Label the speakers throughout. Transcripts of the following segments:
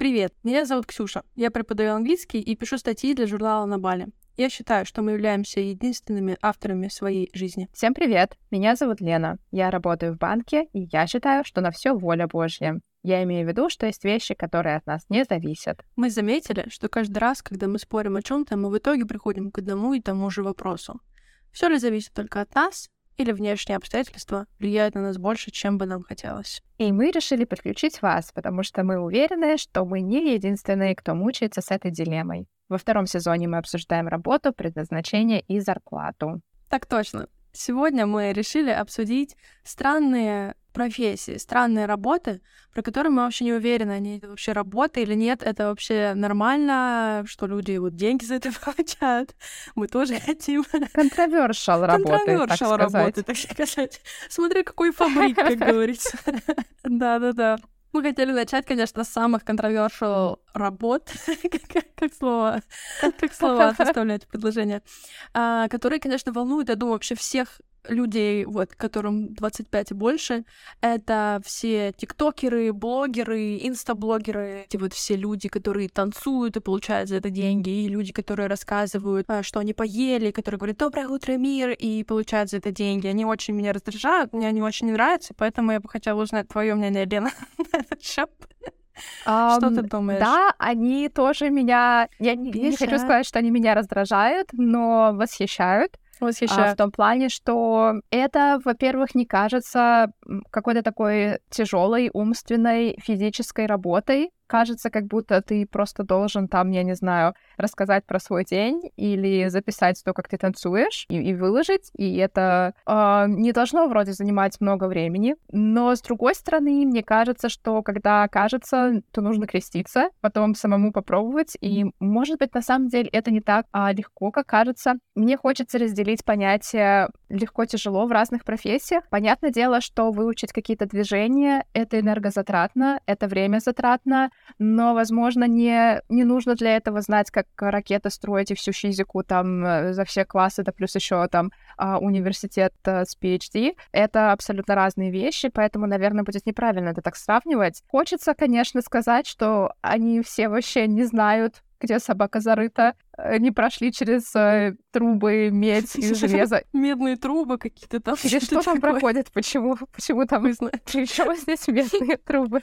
Speaker 1: Привет, меня зовут Ксюша. Я преподаю английский и пишу статьи для журнала «На Бали». Я считаю, что мы являемся единственными авторами своей жизни.
Speaker 2: Всем привет! Меня зовут Лена. Я работаю в банке, и я считаю, что на все воля Божья. Я имею в виду, что есть вещи, которые от нас не зависят.
Speaker 1: Мы заметили, что каждый раз, когда мы спорим о чем-то, мы в итоге приходим к одному и тому же вопросу. Все ли зависит только от нас, или внешние обстоятельства влияют на нас больше, чем бы нам хотелось.
Speaker 2: И мы решили подключить вас, потому что мы уверены, что мы не единственные, кто мучается с этой дилеммой. Во втором сезоне мы обсуждаем работу, предназначение и зарплату.
Speaker 1: Так точно. Сегодня мы решили обсудить странные профессии, странные работы, про которые мы вообще не уверены, они это вообще работа или нет, это вообще нормально, что люди вот деньги за это получают. Мы тоже хотим.
Speaker 2: Контровершал работы, Контровершал работы,
Speaker 1: так сказать. Смотри, какой фабрик, как говорится. Да-да-да. Мы хотели начать, конечно, с самых controversial работ, как слово, как слово составлять предложение, а, которые, конечно, волнуют, я думаю, вообще всех людей, вот, которым 25 и больше, это все тиктокеры, блогеры, инстаблогеры, эти вот все люди, которые танцуют и получают за это деньги, и люди, которые рассказывают, а, что они поели, которые говорят «Доброе утро, мир!» и получают за это деньги. Они очень меня раздражают, мне они очень не нравятся, поэтому я бы хотела узнать твое мнение, Лена, на этот счет. Um, что ты думаешь?
Speaker 2: Да, они тоже меня... Я не, не хочу сказать, что они меня раздражают, но восхищают.
Speaker 1: Восхищаю.
Speaker 2: А, в том плане, что это, во-первых, не кажется какой-то такой тяжелой умственной физической работой, кажется, как будто ты просто должен там, я не знаю, рассказать про свой день или записать то, как ты танцуешь, и, и выложить. И это э, не должно вроде занимать много времени. Но с другой стороны, мне кажется, что когда кажется, то нужно креститься, потом самому попробовать. И, может быть, на самом деле это не так а, легко, как кажется. Мне хочется разделить понятие легко-тяжело в разных профессиях. Понятное дело, что выучить какие-то движения — это энергозатратно, это время затратно, но, возможно, не, не нужно для этого знать, как ракеты строить и всю физику там э, за все классы, да плюс еще там а, университет э, с PhD. Это абсолютно разные вещи, поэтому, наверное, будет неправильно это так сравнивать. Хочется, конечно, сказать, что они все вообще не знают, где собака зарыта, э, не прошли через э, трубы, медь и железо.
Speaker 1: Медные трубы какие-то там.
Speaker 2: Или что там проходит? Почему, почему там при чем здесь медные трубы?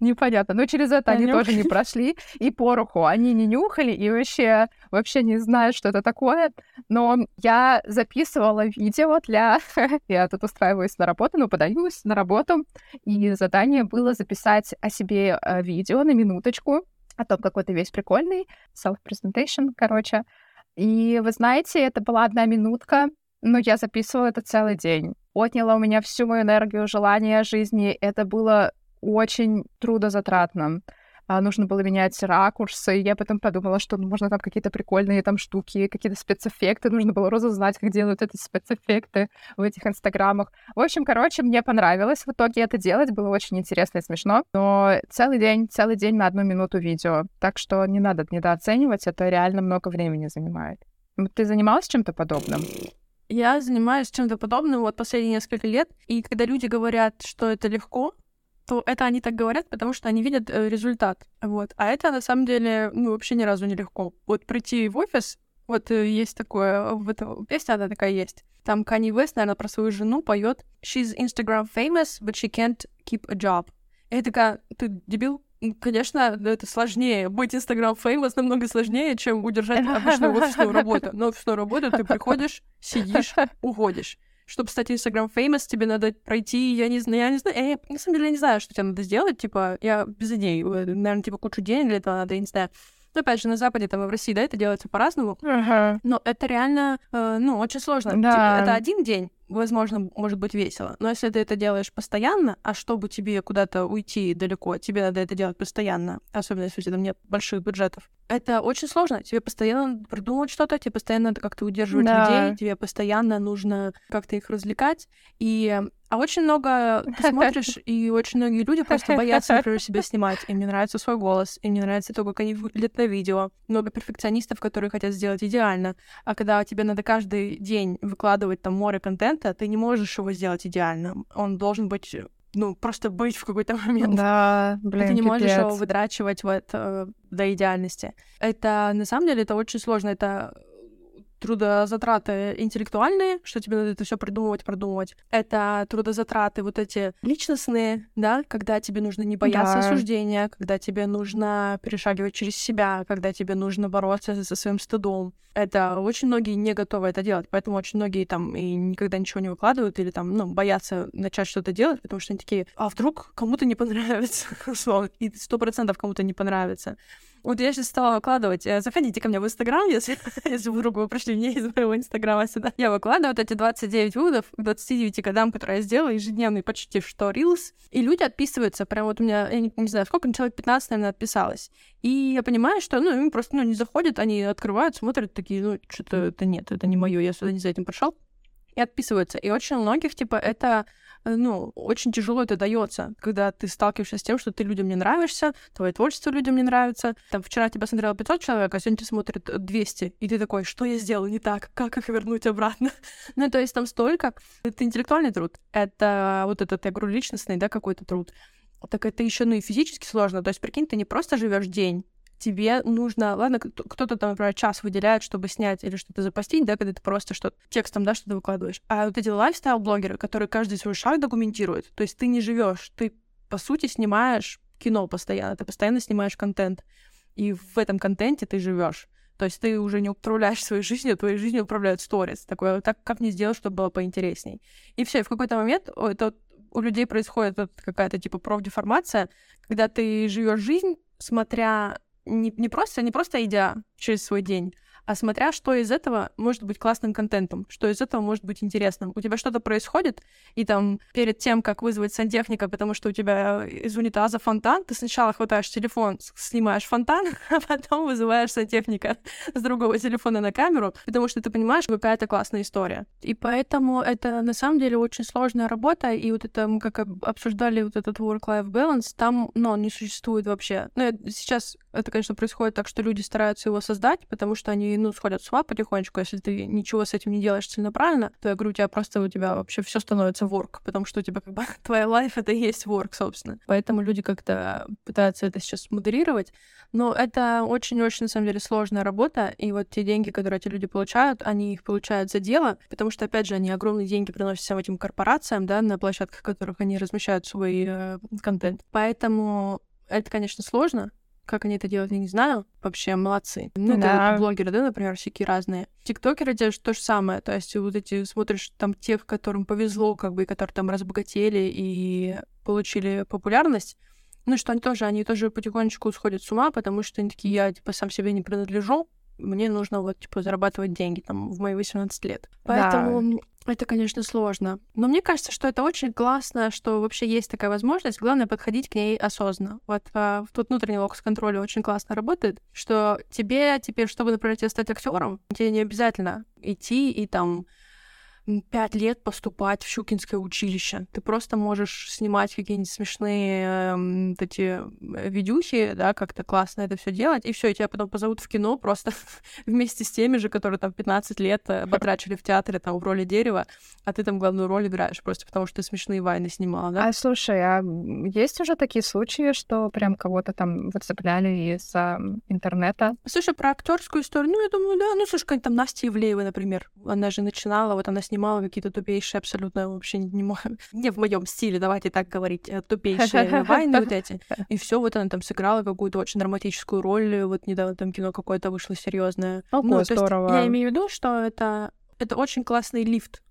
Speaker 2: Непонятно. Но через это они тоже не прошли. И пороху они не нюхали и вообще, вообще не знают, что это такое. Но я записывала видео для... я тут устраиваюсь на работу, но подаюсь на работу. И задание было записать о себе э, видео на минуточку о том, какой ты весь прикольный, self-presentation, короче. И вы знаете, это была одна минутка, но я записывала это целый день. Отняла у меня всю мою энергию, желание жизни. Это было очень трудозатратно нужно было менять ракурсы, и я потом подумала, что ну, можно там какие-то прикольные там штуки, какие-то спецэффекты, нужно было разузнать, как делают эти спецэффекты в этих инстаграмах. В общем, короче, мне понравилось в итоге это делать, было очень интересно и смешно, но целый день, целый день на одну минуту видео, так что не надо недооценивать, это реально много времени занимает. Ты занималась чем-то подобным?
Speaker 1: Я занимаюсь чем-то подобным вот последние несколько лет, и когда люди говорят, что это легко, то это они так говорят, потому что они видят э, результат. Вот. А это на самом деле ну, вообще ни разу не легко. Вот прийти в офис, вот э, есть такое, в этом песня она такая есть. Там Kanye West, наверное, про свою жену поет She's Instagram famous, but she can't keep a job. И я такая, ты дебил? Конечно, это сложнее. Быть Instagram famous намного сложнее, чем удержать обычную офисную работу. Но офисную работу ты приходишь, сидишь, уходишь чтобы стать Instagram famous, тебе надо пройти, я не знаю, я не знаю, я, на самом деле я не знаю, что тебе надо сделать, типа, я без идей, э, наверное, типа, кучу денег для этого надо, я не знаю. Но опять же, на Западе, там, в России, да, это делается по-разному.
Speaker 2: Uh-huh.
Speaker 1: Но это реально, э, ну, очень сложно. Да. Типа, это один день, возможно, может быть весело. Но если ты это делаешь постоянно, а чтобы тебе куда-то уйти далеко, тебе надо это делать постоянно, особенно если у тебя там нет больших бюджетов, это очень сложно. Тебе постоянно надо придумывать что-то, тебе постоянно надо как-то удерживать да. людей, тебе постоянно нужно как-то их развлекать. И а очень много ты смотришь, и очень многие люди просто боятся, например, себя снимать. Им не нравится свой голос, им не нравится то, как они выглядят на видео. Много перфекционистов, которые хотят сделать идеально. А когда тебе надо каждый день выкладывать там море контента, ты не можешь его сделать идеально. Он должен быть ну, просто быть в какой-то момент.
Speaker 2: Да, блин,
Speaker 1: Ты не можешь
Speaker 2: пипец.
Speaker 1: его выдрачивать вот э, до идеальности. Это, на самом деле, это очень сложно. Это трудозатраты интеллектуальные, что тебе надо это все придумывать, продумывать. Это трудозатраты вот эти личностные, да, когда тебе нужно не бояться
Speaker 2: Да.
Speaker 1: осуждения, когда тебе нужно перешагивать через себя, когда тебе нужно бороться со своим стыдом. Это очень многие не готовы это делать, поэтому очень многие там и никогда ничего не выкладывают или там, ну, боятся начать что-то делать, потому что они такие, а вдруг кому-то не понравится, и сто процентов кому-то не понравится. Вот я сейчас стала выкладывать. э, Заходите ко мне в Инстаграм, если, если вдруг вы пришли не из моего Инстаграма сюда. Я выкладываю вот эти 29 выводов к 29 годам, которые я сделала, ежедневный почти что Reels. И люди отписываются. Прям вот у меня, я не, не знаю, сколько, человек 15, наверное, отписалось. И я понимаю, что, ну, им просто, ну, не заходят, они открывают, смотрят, такие, ну, что-то это нет, это не мое, я сюда не за этим пришел. И отписываются. И очень многих, типа, это э, ну, очень тяжело это дается, когда ты сталкиваешься с тем, что ты людям не нравишься, твое творчество людям не нравится. Там вчера тебя смотрело 500 человек, а сегодня тебя смотрит э, 200, и ты такой, что я сделал не так, как их вернуть обратно? ну, то есть там столько. Это интеллектуальный труд, это вот этот, я говорю, личностный, да, какой-то труд. Так это еще, ну, и физически сложно. То есть, прикинь, ты не просто живешь день, тебе нужно, ладно, кто- кто-то там, например, час выделяет, чтобы снять или что-то запостить, да, когда ты просто что-то текстом, да, что-то выкладываешь. А вот эти лайфстайл-блогеры, которые каждый свой шаг документируют, то есть ты не живешь, ты, по сути, снимаешь кино постоянно, ты постоянно снимаешь контент, и в этом контенте ты живешь. То есть ты уже не управляешь своей жизнью, твоей жизнью управляют сторис. Такое, так как мне сделать, чтобы было поинтересней. И все, в какой-то момент это у людей происходит какая-то типа профдеформация, когда ты живешь жизнь, смотря не, не просто, не просто идя через свой день, а смотря, что из этого может быть классным контентом, что из этого может быть интересным. У тебя что-то происходит, и там перед тем, как вызвать сантехника, потому что у тебя из унитаза фонтан, ты сначала хватаешь телефон, снимаешь фонтан, а потом вызываешь сантехника с другого телефона на камеру, потому что ты понимаешь, какая-то классная история. И поэтому это на самом деле очень сложная работа, и вот это мы как об- обсуждали вот этот work-life balance, там, ну, не существует вообще. Ну, сейчас это, конечно, происходит так, что люди стараются его создать, потому что они, ну, сходят с ума потихонечку. Если ты ничего с этим не делаешь целенаправленно, то я говорю, у тебя просто у тебя вообще все становится work, потому что у тебя как бы твоя life это и есть work, собственно. Поэтому люди как-то пытаются это сейчас модерировать. Но это очень-очень, на самом деле, сложная работа, и вот те деньги, которые эти люди получают, они их получают за дело, потому что, опять же, они огромные деньги приносят всем этим корпорациям, да, на площадках, которых они размещают свой э, контент. Поэтому это, конечно, сложно, как они это делают, я не знаю. Вообще, молодцы. Ну, это
Speaker 2: Да.
Speaker 1: вот блогеры, да, например, всякие разные. Тиктокеры делают то же самое. То есть вот эти смотришь там тех, которым повезло, как бы, и которые там разбогатели и получили популярность. Ну, что они тоже, они тоже потихонечку сходят с ума, потому что они такие, я, типа, сам себе не принадлежу, мне нужно вот, типа, зарабатывать деньги там в мои 18 лет. Поэтому это, конечно, сложно. Но мне кажется, что это очень классно, что вообще есть такая возможность. Главное подходить к ней осознанно. Вот а, тут внутренний локус контроля очень классно работает, что тебе теперь, чтобы, например, тебе стать актером, тебе не обязательно идти и там пять лет поступать в Щукинское училище. Ты просто можешь снимать какие-нибудь смешные эм, вот эти э, видюхи, да, как-то классно это все делать, и все, и тебя потом позовут в кино просто вместе с теми же, которые там 15 лет э, потрачили в театре там в роли дерева, а ты там главную роль играешь просто потому, что ты смешные вайны снимала, да?
Speaker 2: А слушай, а есть уже такие случаи, что прям кого-то там выцепляли из а, интернета?
Speaker 1: Слушай, про актерскую историю, ну, я думаю, да, ну, слушай, какая-то там Настя Ивлеева, например, она же начинала, вот она снимала какие-то тупейшие абсолютно вообще не, мо- не в моем стиле, давайте так говорить, э, тупейшие вайны вот эти, и все, вот она там сыграла какую-то очень драматическую роль, вот недавно там кино какое-то вышло серьезное.
Speaker 2: Ого,
Speaker 1: ну, есть
Speaker 2: здорово.
Speaker 1: я имею в виду, что это это очень классный лифт.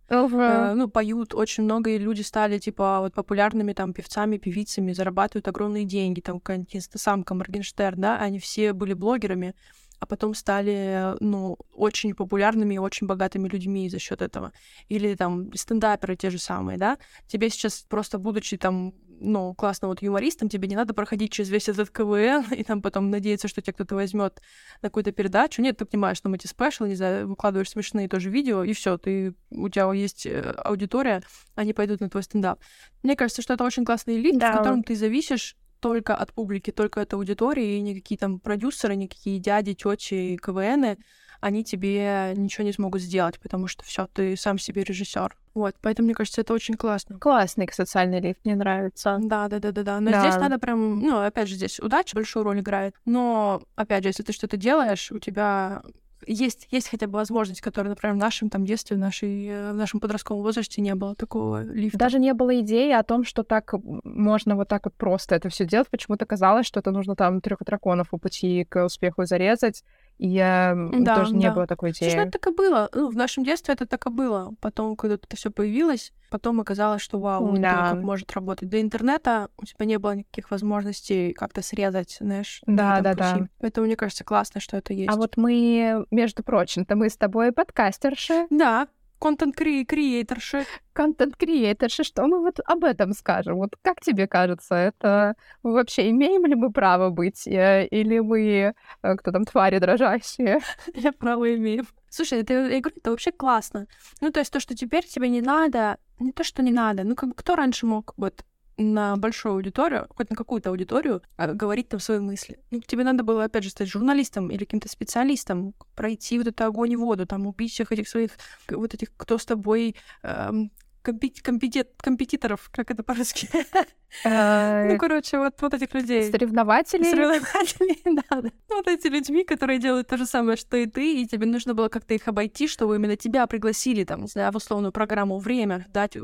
Speaker 1: Э, ну, поют очень много, и люди стали, типа, вот популярными там певцами, певицами, зарабатывают огромные деньги, там, какая-нибудь инстасамка, Моргенштерн, да, они все были блогерами, а потом стали, ну, очень популярными и очень богатыми людьми за счет этого. Или там стендаперы те же самые, да. Тебе сейчас просто, будучи там, ну, классным вот юмористом, тебе не надо проходить через весь этот КВН и там потом надеяться, что тебя кто-то возьмет на какую-то передачу. Нет, ты понимаешь, что мы эти спешл, не знаю, выкладываешь смешные тоже видео, и все, ты, у тебя есть э, аудитория, они пойдут на твой стендап. Мне кажется, что это очень классный лид,
Speaker 2: Да.
Speaker 1: в котором ты зависишь только от публики, только от аудитории, и никакие там продюсеры, никакие дяди, тети, КВНы, они тебе ничего не смогут сделать, потому что все, ты сам себе режиссер. Вот, поэтому, мне кажется, это очень классно.
Speaker 2: Классный социальный лифт, мне нравится.
Speaker 1: Да, да, да, да, да. Но
Speaker 2: Да.
Speaker 1: здесь надо прям, ну, опять же, здесь удача большую роль играет. Но, опять же, если ты что-то делаешь, у тебя есть, есть хотя бы возможность, которая, например, в нашем там детстве, в, нашей, э, в нашем подростковом возрасте не было такого лифта.
Speaker 2: Даже не было идеи о том, что так можно вот так вот просто это все делать. Почему-то казалось, что это нужно там трех драконов у пути к успеху зарезать. И я
Speaker 1: Да,
Speaker 2: тоже не
Speaker 1: да.
Speaker 2: было такой
Speaker 1: Слушай, ну
Speaker 2: идеи.
Speaker 1: это так и было. Ну, в нашем детстве это так и было. Потом, когда это все появилось, потом оказалось, что вау,
Speaker 2: Да.
Speaker 1: как может работать. До интернета у тебя не было никаких возможностей как-то срезать, знаешь, на
Speaker 2: Да, да, да.
Speaker 1: Поэтому мне кажется классно, что это есть.
Speaker 2: А вот мы, между прочим-то, мы с тобой подкастерши,
Speaker 1: Да, контент-креаторши.
Speaker 2: контент-креаторши. Что мы вот об этом скажем? Вот как тебе кажется, это мы вообще имеем ли мы право быть? э, Или мы, э, кто там, твари дрожащие?
Speaker 1: Я право имею. Слушай, это, я говорю, это вообще классно. Ну, то есть то, что теперь тебе не надо, не то, что не надо, ну, как кто раньше мог вот на большую аудиторию, хоть на какую-то аудиторию, а, говорить там свои мысли. Ну, тебе надо было, опять же, стать журналистом или каким-то специалистом, пройти вот это огонь и воду, там, убить всех этих своих, вот этих, кто с тобой, эм, компетит- компетиторов, как это по-русски?
Speaker 2: Э,
Speaker 1: Ну, короче, вот, вот этих людей.
Speaker 2: Соревнователи?
Speaker 1: Соревнователи, да, да. Ну, Вот эти людьми, которые делают то же самое, что и ты, и тебе нужно было как-то их обойти, чтобы именно тебя пригласили, там, не знаю, в условную программу «Время», дать э,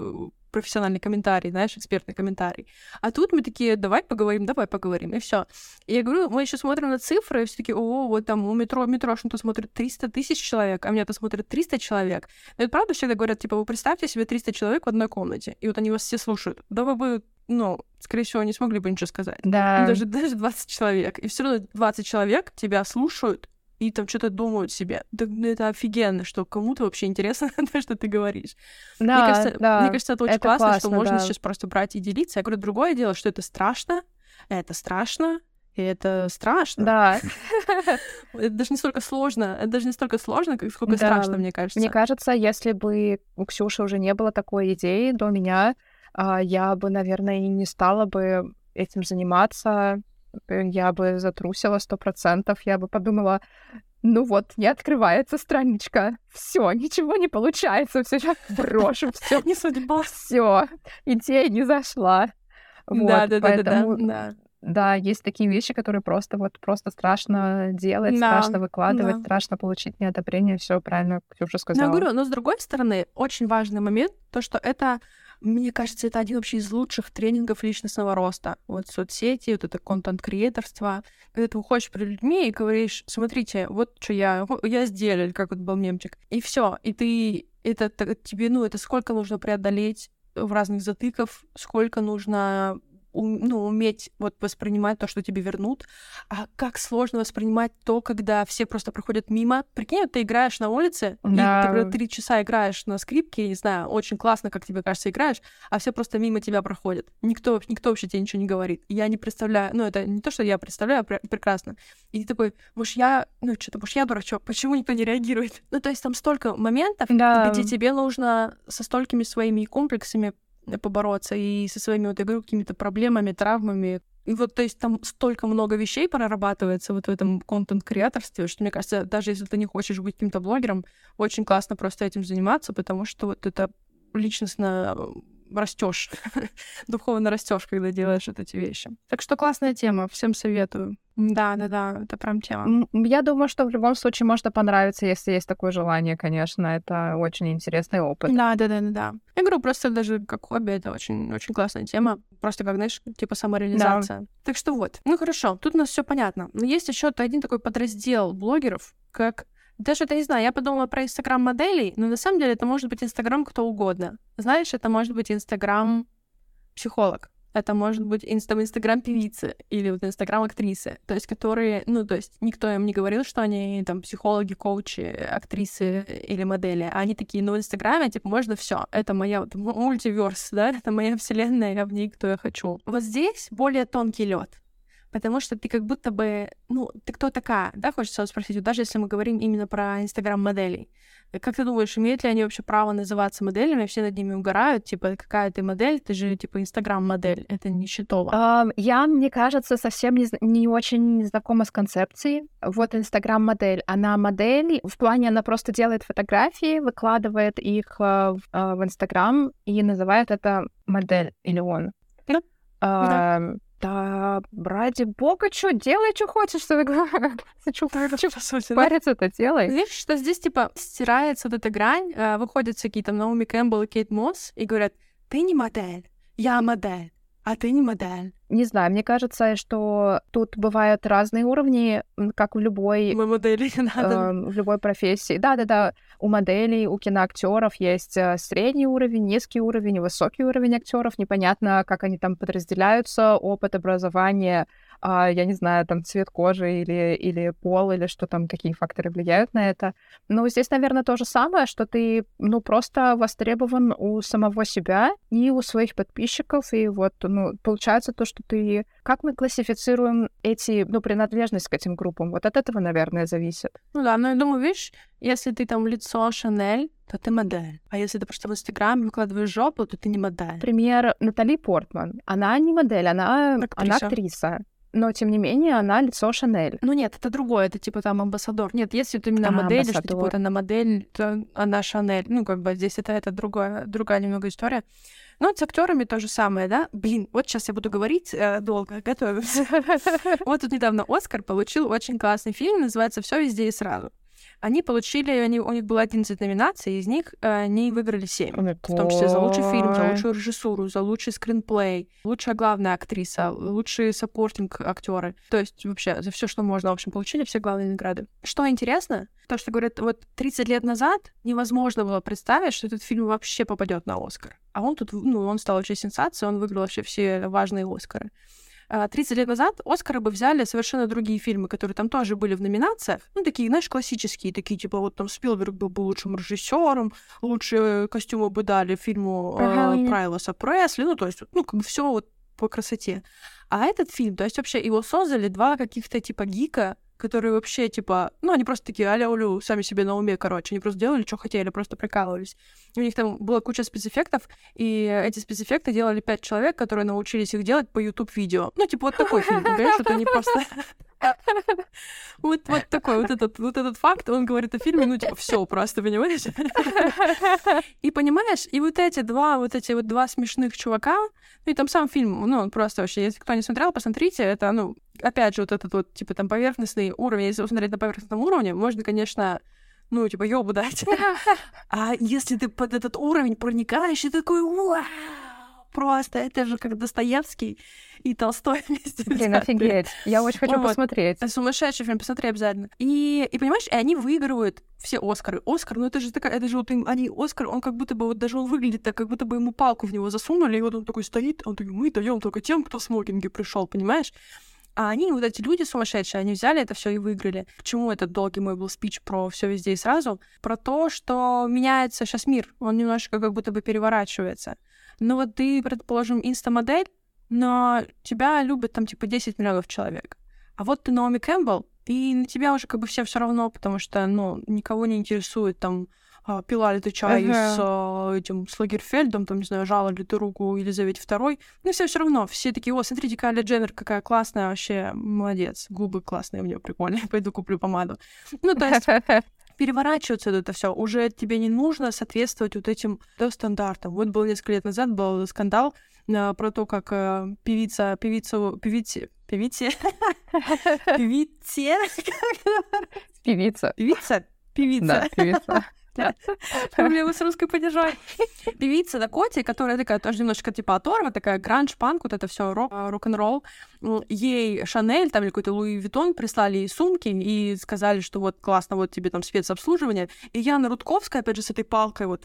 Speaker 1: профессиональный комментарий, знаешь, экспертный комментарий. А тут мы такие, давай поговорим, давай поговорим, и все. И я говорю, мы еще смотрим на цифры, и все таки о, вот там у метро, метро что-то смотрит 300 тысяч человек, а меня-то смотрит 300 человек. Но это правда всегда говорят, типа, вы представьте себе 300 человек в одной комнате, и вот они вас все слушают. Да вы бы, ну, скорее всего, не смогли бы ничего сказать.
Speaker 2: Да.
Speaker 1: Даже, даже 20 человек. И все равно 20 человек тебя слушают и там что-то думают себе. Да, ну, это офигенно, что кому-то вообще интересно то, что ты говоришь. мне,
Speaker 2: Да,
Speaker 1: кажется,
Speaker 2: да.
Speaker 1: мне кажется, это очень
Speaker 2: это
Speaker 1: классно, что
Speaker 2: классно,
Speaker 1: можно
Speaker 2: да.
Speaker 1: сейчас просто брать и делиться. Я говорю, другое дело, что это страшно, это страшно, и это страшно.
Speaker 2: Да.
Speaker 1: Это даже не столько сложно, это даже не столько сложно, как сколько
Speaker 2: Да.
Speaker 1: страшно, мне кажется.
Speaker 2: Мне кажется, если бы у Ксюши уже не было такой идеи до меня, а, я бы, наверное, и не стала бы этим заниматься. Э, Я бы затрусила сто процентов. Я бы подумала, ну вот, не открывается страничка. Все, ничего не получается. Все сейчас брошу, все,
Speaker 1: не судьба.
Speaker 2: все. Идея не зашла. Вот,
Speaker 1: да, да, да, да,
Speaker 2: поэтому,
Speaker 1: да.
Speaker 2: да, есть такие вещи, которые просто вот просто страшно делать,
Speaker 1: Да,
Speaker 2: страшно выкладывать,
Speaker 1: да.
Speaker 2: страшно получить неодобрение. Все правильно Ксюша сказала.
Speaker 1: я говорю, но с другой стороны, очень важный момент, то, что это, мне кажется, это один вообще из лучших тренингов личностного роста. Вот соцсети, вот это контент-креаторство, когда ты выходишь перед людьми и говоришь, смотрите, вот что я, я сделал, как вот был мемчик, и все, и ты, это т- тебе, ну, это сколько нужно преодолеть в разных затыков, сколько нужно ну, уметь вот воспринимать то, что тебе вернут, а как сложно воспринимать то, когда все просто проходят мимо. Прикинь, вот ты играешь на улице, и
Speaker 2: Да.
Speaker 1: ты когда три часа играешь на скрипке, я не знаю, очень классно, как тебе кажется, играешь, а все просто мимо тебя проходят. Никто, никто вообще тебе ничего не говорит. Я не представляю, ну, это не то, что я представляю, а пре- прекрасно. И ты такой, может, я, ну, что-то, может, я дурачок, почему никто не реагирует? Ну, то есть там столько моментов,
Speaker 2: Да.
Speaker 1: где тебе нужно со столькими своими комплексами побороться и со своими, вот я говорю, какими-то проблемами, травмами. И вот, то есть там столько много вещей прорабатывается вот в этом контент-креаторстве, что, мне кажется, даже если ты не хочешь быть каким-то блогером, очень классно просто этим заниматься, потому что вот это личностно растешь, духовно растешь, когда делаешь вот эти вещи. Так что классная тема, всем советую. Да, да, да, это прям тема.
Speaker 2: Я думаю, что в любом случае можно понравиться, если есть такое желание, конечно. Это очень интересный опыт.
Speaker 1: Да, да, да, да, да. Я говорю, просто даже как хобби это очень, очень классная тема. Просто как, знаешь, типа самореализация. Так что вот. Ну хорошо, тут у нас все понятно. Но есть еще один такой подраздел блогеров, как даже это не знаю, я подумала про Инстаграм моделей, но на самом деле это может быть Инстаграм кто угодно. Знаешь, это может быть Инстаграм психолог. Это может быть инста- инстаграм певицы или вот инстаграм актрисы, то есть которые, ну, то есть никто им не говорил, что они там психологи, коучи, актрисы или модели, а они такие, ну, в инстаграме, типа, можно все, это моя вот мультиверс, да, это моя вселенная, я в ней кто я хочу. Вот здесь более тонкий лед, потому что ты как будто бы, ну, ты кто такая, да, хочется вот спросить, вот даже если мы говорим именно про инстаграм моделей, Как ты думаешь, имеют ли они вообще право называться моделями? Все над ними угорают, типа, какая ты модель? Ты же, типа, инстаграм-модель, это не счетово.
Speaker 2: Um, я, мне кажется, совсем не, не очень знакома с концепцией. Вот инстаграм-модель, она модель, в плане она просто делает фотографии, выкладывает их uh, в, uh, инстаграм и называет это модель или он.
Speaker 1: Да.
Speaker 2: Uh, да. Да, ради бога, что делай, что хочешь, что ты париться-то делай.
Speaker 1: Видишь, что здесь, типа, стирается вот эта грань, э, выходят всякие там Наоми Кэмпбелл и Кейт Мосс и говорят, ты не модель, я модель а ты не модель.
Speaker 2: Не знаю, мне кажется, что тут бывают разные уровни, как в любой...
Speaker 1: Мы модели не надо.
Speaker 2: Э, в любой профессии. Да-да-да, у моделей, у киноактеров есть э, средний уровень, низкий уровень, высокий уровень актеров. Непонятно, как они там подразделяются, опыт образования, а, я не знаю, там цвет кожи или, или пол, или что там, какие факторы влияют на это. Но здесь, наверное, то же самое, что ты, ну, просто востребован у самого себя и у своих подписчиков, и вот, ну, получается то, что ты... Как мы классифицируем эти, ну, принадлежность к этим группам? Вот от этого, наверное, зависит.
Speaker 1: Ну да, но я думаю, видишь, если ты там лицо Шанель, то ты модель. А если ты просто в Инстаграме выкладываешь жопу, то ты не модель.
Speaker 2: Пример Натали Портман. Она не модель, она актриса. Она актриса но тем не менее она лицо Шанель.
Speaker 1: Ну нет, это другое, это типа там амбассадор. Нет, если ты именно а, модель, амбассадор. что типа она модель, то она Шанель. Ну, как бы здесь это, это другое, другая немного история. Ну, с актерами то же самое, да? Блин, вот сейчас я буду говорить э, долго, готовимся. Вот тут недавно Оскар получил очень классный фильм, называется Все везде и сразу. Они получили, они, у них было 11 номинаций, из них э, они выиграли 7. В том числе за лучший фильм, за лучшую режиссуру, за лучший screenplay, лучшая главная актриса, лучшие supporting актеры. То есть вообще за все, что можно, в общем, получили все главные награды. Что интересно, то, что говорят, вот 30 лет назад невозможно было представить, что этот фильм вообще попадет на Оскар. А он тут, ну, он стал вообще сенсацией, он выиграл вообще все важные Оскары. 30 а, лет назад Оскары бы взяли совершенно другие фильмы, которые там тоже были в номинациях. Ну, такие, знаешь, классические, такие, типа, вот там Спилберг был бы лучшим режиссером, лучшие костюмы бы дали фильму э, Прайлоса Пресли, ну, то есть, ну, как бы все вот по красоте. А этот фильм, то есть вообще его создали два каких-то типа гика, которые вообще, типа, ну, они просто такие аля-улю, сами себе на уме, короче. Они просто делали, что хотели, просто прикалывались. У них там была куча спецэффектов, и эти спецэффекты делали пять человек, которые научились их делать по YouTube-видео. Ну, типа, вот такой фильм, понимаешь, что они просто... Вот, вот такой вот этот, вот этот факт, он говорит о фильме, ну, типа, все просто, понимаешь? И понимаешь, и вот эти два, вот эти вот два смешных чувака, ну, и там сам фильм, ну, он просто вообще, если кто не смотрел, посмотрите, это, ну, опять же, вот этот вот, типа, там, поверхностный уровень, если посмотреть на поверхностном уровне, можно, конечно, ну, типа, ёбу дать. А если ты под этот уровень проникаешь, и такой, вау, просто, это же как Достоевский и Толстой вместе.
Speaker 2: Блин, офигеть. Я очень хочу вот. посмотреть.
Speaker 1: Сумасшедший фильм, посмотри обязательно. И, и понимаешь, и они выигрывают все Оскары. Оскар, ну это же такая, это же вот они, Оскар, он как будто бы, вот даже он выглядит так, как будто бы ему палку в него засунули, и вот он такой стоит, он такой, мы даем только тем, кто в смокинге пришел, понимаешь? А они, вот эти люди сумасшедшие, они взяли это все и выиграли. К чему этот долгий мой был спич про все везде и сразу? Про то, что меняется сейчас мир. Он немножко как будто бы переворачивается. Ну вот ты, предположим, инстамодель, но тебя любят там типа 10 миллионов человек. А вот ты Наоми Кэмпбелл, и на тебя уже как бы все все равно, потому что, ну, никого не интересует там а, пила ли ты чай uh-huh. с а, этим с Лагерфельдом, там, не знаю, жала ли ты руку Елизавете второй. Ну, все все равно. Все такие, о, смотрите, Кайли Дженнер какая классная, вообще молодец. Губы классные у нее прикольные. Пойду куплю помаду. Ну, то есть переворачиваться это все. Уже тебе не нужно соответствовать вот этим да, стандартам. Вот был несколько лет назад был скандал э, про то, как э, певица, певица, певице, певице, певице,
Speaker 2: певица,
Speaker 1: певица, певица. Проблемы с русской падежой. Певица Дакоти, которая такая тоже немножко типа оторва, такая гранж-панк, вот это все рок, э, рок-н-ролл. Ей Шанель, там или какой-то Луи Виттон прислали ей сумки и сказали, что вот классно, вот тебе там спецобслуживание. И Яна Рудковская, опять же, с этой палкой вот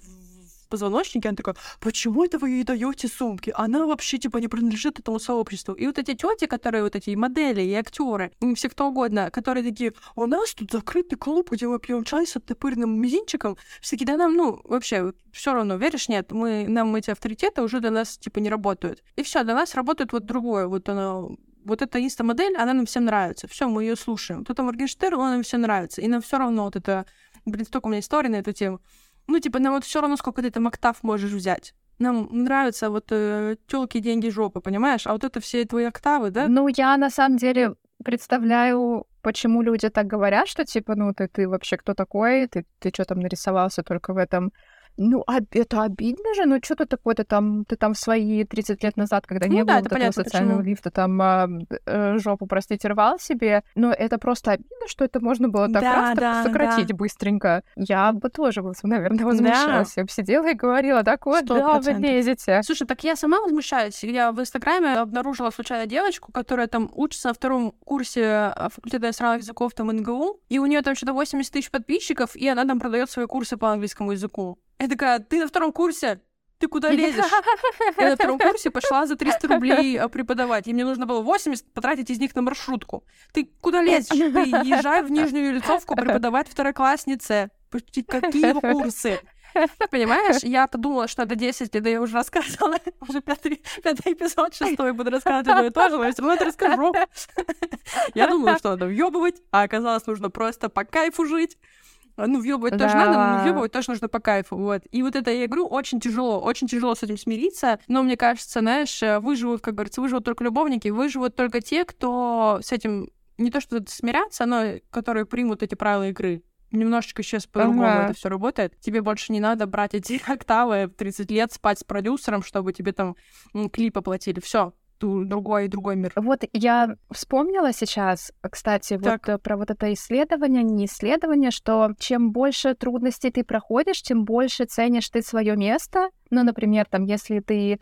Speaker 1: позвоночнике, она такая, почему это вы ей даете сумки? Она вообще, типа, не принадлежит этому сообществу. И вот эти тети, которые вот эти модели и актеры, и все кто угодно, которые такие, у нас тут закрытый клуб, где мы пьем чай с оттопыренным мизинчиком, все таки да нам, ну, вообще, все равно, веришь, нет, мы, нам эти авторитеты уже для нас, типа, не работают. И все, для нас работает вот другое, вот оно вот эта инста-модель, она нам всем нравится. Все, мы ее слушаем. Вот это Моргенштерн, он нам всем нравится. И нам все равно вот это блин, столько у меня историй на эту тему. Ну, типа, нам вот все равно, сколько ты там октав можешь взять. Нам нравятся вот э, тёлки, деньги, жопы, понимаешь? А вот это все твои октавы, да?
Speaker 2: Ну, я на самом деле представляю, почему люди так говорят, что типа, ну, ты, ты вообще кто такой? Ты, ты что там нарисовался только в этом ну, а это обидно же, ну что ты такой, ты там, ты там свои 30 лет назад, когда ну, не да, было вот этого понятно, социального почему. лифта, там а, э, жопу, простите, рвал себе, но это просто обидно, что это можно было так да, раз да, сократить да. быстренько. Я бы тоже, наверное, возмущалась. Да. Я бы сидела и говорила, так вот, да, вы лезете.
Speaker 1: Слушай, так я сама возмущаюсь. Я в Инстаграме обнаружила случайно девочку, которая там учится на втором курсе а, факультета иностранных языков там НГУ, и у нее там что-то 80 тысяч подписчиков, и она там продает свои курсы по английскому языку. Я такая, ты на втором курсе? Ты куда лезешь? Я на втором курсе пошла за 300 рублей а, преподавать, и мне нужно было 80 потратить из них на маршрутку. Ты куда лезешь? Ты езжай в Нижнюю Лицовку преподавать второкласснице. Какие курсы? Понимаешь, я-то думала, что это 10 лет, да я уже рассказывала, уже пятый, пятый эпизод, шестой буду рассказывать одно и то же, но я все равно это расскажу. Я думала, что надо въебывать, а оказалось, нужно просто по кайфу жить. А, ну, въебывать да. тоже надо, но въебывать тоже нужно по кайфу, вот. И вот это, я говорю, очень тяжело, очень тяжело с этим смириться, но мне кажется, знаешь, э, выживут, как говорится, выживут только любовники, выживут только те, кто с этим не то что смирятся, но которые примут эти правила игры. Немножечко сейчас по-другому ага. это все работает. Тебе больше не надо брать эти октавы в 30 лет, спать с продюсером, чтобы тебе там клип оплатили. Все, другой другой мир.
Speaker 2: Вот я вспомнила сейчас, кстати, так. вот про вот это исследование, не исследование, что чем больше трудностей ты проходишь, тем больше ценишь ты свое место. Ну, например, там, если ты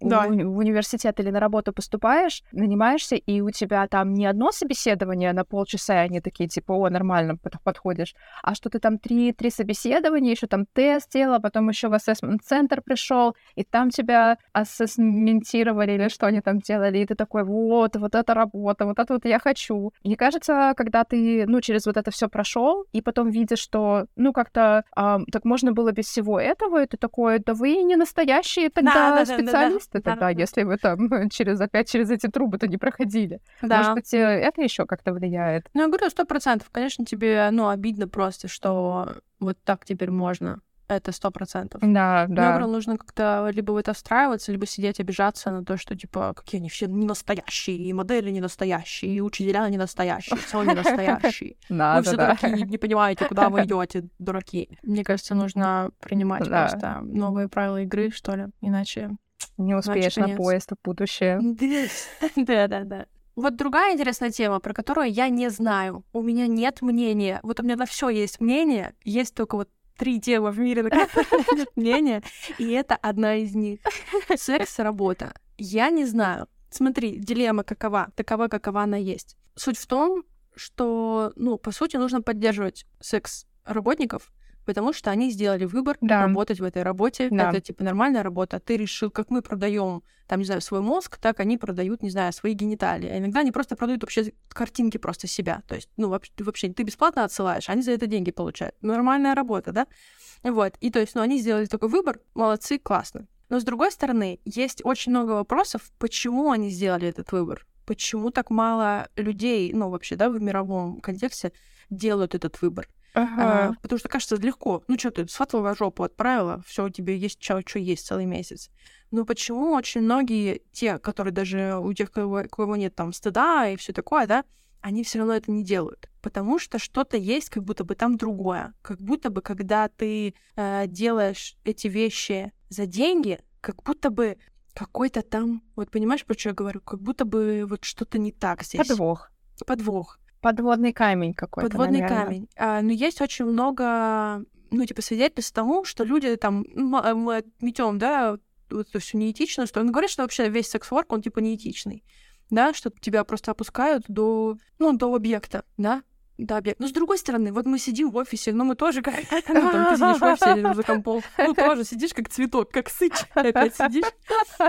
Speaker 2: да. в, в университет или на работу поступаешь, нанимаешься, и у тебя там не одно собеседование на полчаса, и они такие, типа, о, нормально подходишь, а что ты там три, три собеседования, еще там тест делала, потом еще в ассессмент-центр пришел, и там тебя ассессментировали или что они там делали, и ты такой, вот, вот это работа, вот это вот я хочу. Мне кажется, когда ты, ну, через вот это все прошел, и потом видишь, что, ну, как-то а, так можно было без всего этого, и ты такой, да вы не настоящие тогда да, да, специалисты да, тогда, да. если вы там через опять через эти трубы-то не проходили. Да. Может быть, э, это еще как-то влияет.
Speaker 1: Ну, я говорю, сто процентов. Конечно, тебе, ну, обидно просто, что вот так теперь можно. Это сто процентов.
Speaker 2: Да, да.
Speaker 1: Но нужно как-то либо в это встраиваться, либо сидеть обижаться на то, что, типа, какие они все не настоящие, и модели не настоящие, и учителя не настоящие, все не настоящие. Вы все дураки, не понимаете, куда вы идете, дураки. Мне кажется, нужно принимать просто новые правила игры, что ли, иначе...
Speaker 2: Не успеешь на поезд в будущее.
Speaker 1: Да-да-да. Вот другая интересная тема, про которую я не знаю. У меня нет мнения. Вот у меня на все есть мнение, есть только вот три темы в мире, на которые нет мнения, и это одна из них. Секс, работа. Я не знаю. Смотри, дилемма какова, такова, какова она есть. Суть в том, что, ну, по сути, нужно поддерживать секс работников, потому что они сделали выбор да. работать в этой работе. Да. Это типа нормальная работа. А ты решил, как мы продаем, там, не знаю, свой мозг, так они продают, не знаю, свои гениталии. А иногда они просто продают вообще картинки просто себя. То есть, ну, вообще, вообще ты бесплатно отсылаешь, они за это деньги получают. Нормальная работа, да? Вот. И то есть, ну, они сделали такой выбор, молодцы, классно. Но с другой стороны, есть очень много вопросов, почему они сделали этот выбор. Почему так мало людей, ну, вообще, да, в мировом контексте делают этот выбор. Ага. А, потому что кажется легко. Ну что ты, сфоткала жопу, отправила, все, у тебя есть что, что есть целый месяц. Но почему очень многие, те, которые даже у тех, кого, кого нет там стыда и все такое, да, они все равно это не делают. Потому что что-то есть, как будто бы там другое. Как будто бы, когда ты э, делаешь эти вещи за деньги, как будто бы какой-то там, вот понимаешь, про что я говорю, как будто бы вот что-то не так здесь.
Speaker 2: Подвох.
Speaker 1: Подвох.
Speaker 2: Подводный камень какой-то.
Speaker 1: Подводный
Speaker 2: наверное.
Speaker 1: камень. А, но есть очень много, ну, типа, свидетельств тому, что люди там, э, мы отметем, да, вот это все неэтично, что он говорит, что вообще весь секс-ворк, он типа неэтичный, да, что тебя просто опускают до, ну, до объекта, да, да, объект. Но с другой стороны, вот мы сидим в офисе, но мы тоже как... Ну, там, ты сидишь в офисе за компом, ну, тоже сидишь как цветок, как сыч, опять сидишь.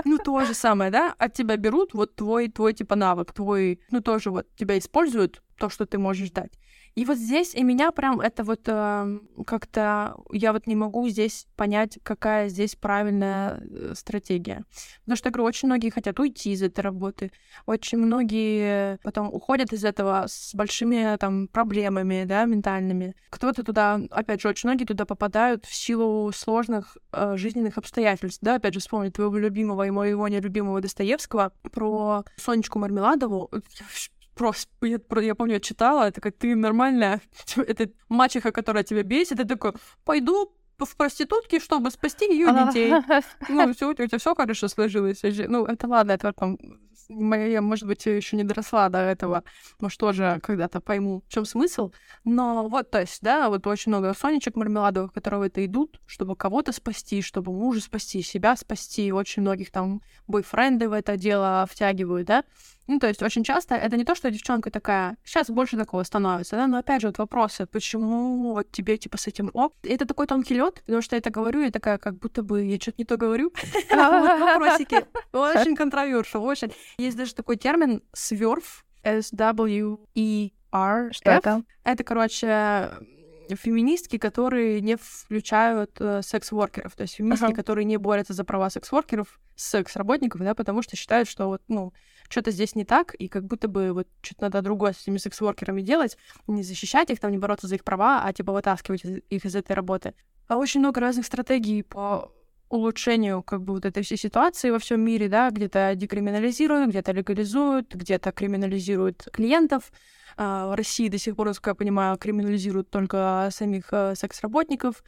Speaker 1: Ну, то же самое, да? От тебя берут вот твой, твой, типа, навык, твой... Ну, тоже вот тебя используют то, что ты можешь дать. И вот здесь и меня прям это вот э, как-то я вот не могу здесь понять, какая здесь правильная э, стратегия. Потому что, я говорю, очень многие хотят уйти из этой работы, очень многие потом уходят из этого с большими там проблемами, да, ментальными. Кто-то туда, опять же, очень многие туда попадают в силу сложных э, жизненных обстоятельств, да, опять же, вспомнить твоего любимого и моего нелюбимого Достоевского про Сонечку Мармеладову просто, я, я помню, я читала, это как ты нормальная, это мачеха, которая тебя бесит, ты такой, пойду в проститутки, чтобы спасти ее детей. Ну, все, у тебя все хорошо сложилось. Ну, это ладно, это там я, может быть, еще не доросла до этого, может, тоже когда-то пойму, в чем смысл. Но вот, то есть, да, вот очень много сонечек мармеладовых, которые это идут, чтобы кого-то спасти, чтобы мужа спасти, себя спасти. Очень многих там бойфренды в это дело втягивают, да. Ну, то есть очень часто это не то, что девчонка такая, сейчас больше такого становится, да, но опять же вот вопросы, почему вот тебе типа с этим оп, это такой тонкий лед, потому что я это говорю, и такая, как будто бы я что-то не то говорю. Вопросики. Очень контровершил, очень. Есть даже такой термин сверф, S-W-E-R.
Speaker 2: Что это?
Speaker 1: Это, короче, феминистки, которые не включают э, секс-воркеров, то есть феминистки, uh-huh. которые не борются за права секс-воркеров, секс-работников, да, потому что считают, что вот, ну, что-то здесь не так, и как будто бы вот что-то надо другое с этими секс-воркерами делать, не защищать их, там, не бороться за их права, а типа вытаскивать их из этой работы. А очень много разных стратегий по улучшению как бы вот этой всей ситуации во всем мире, да, где-то декриминализируют, где-то легализуют, где-то криминализируют клиентов. А, в России до сих пор, насколько я понимаю, криминализируют только самих э, секс-работников.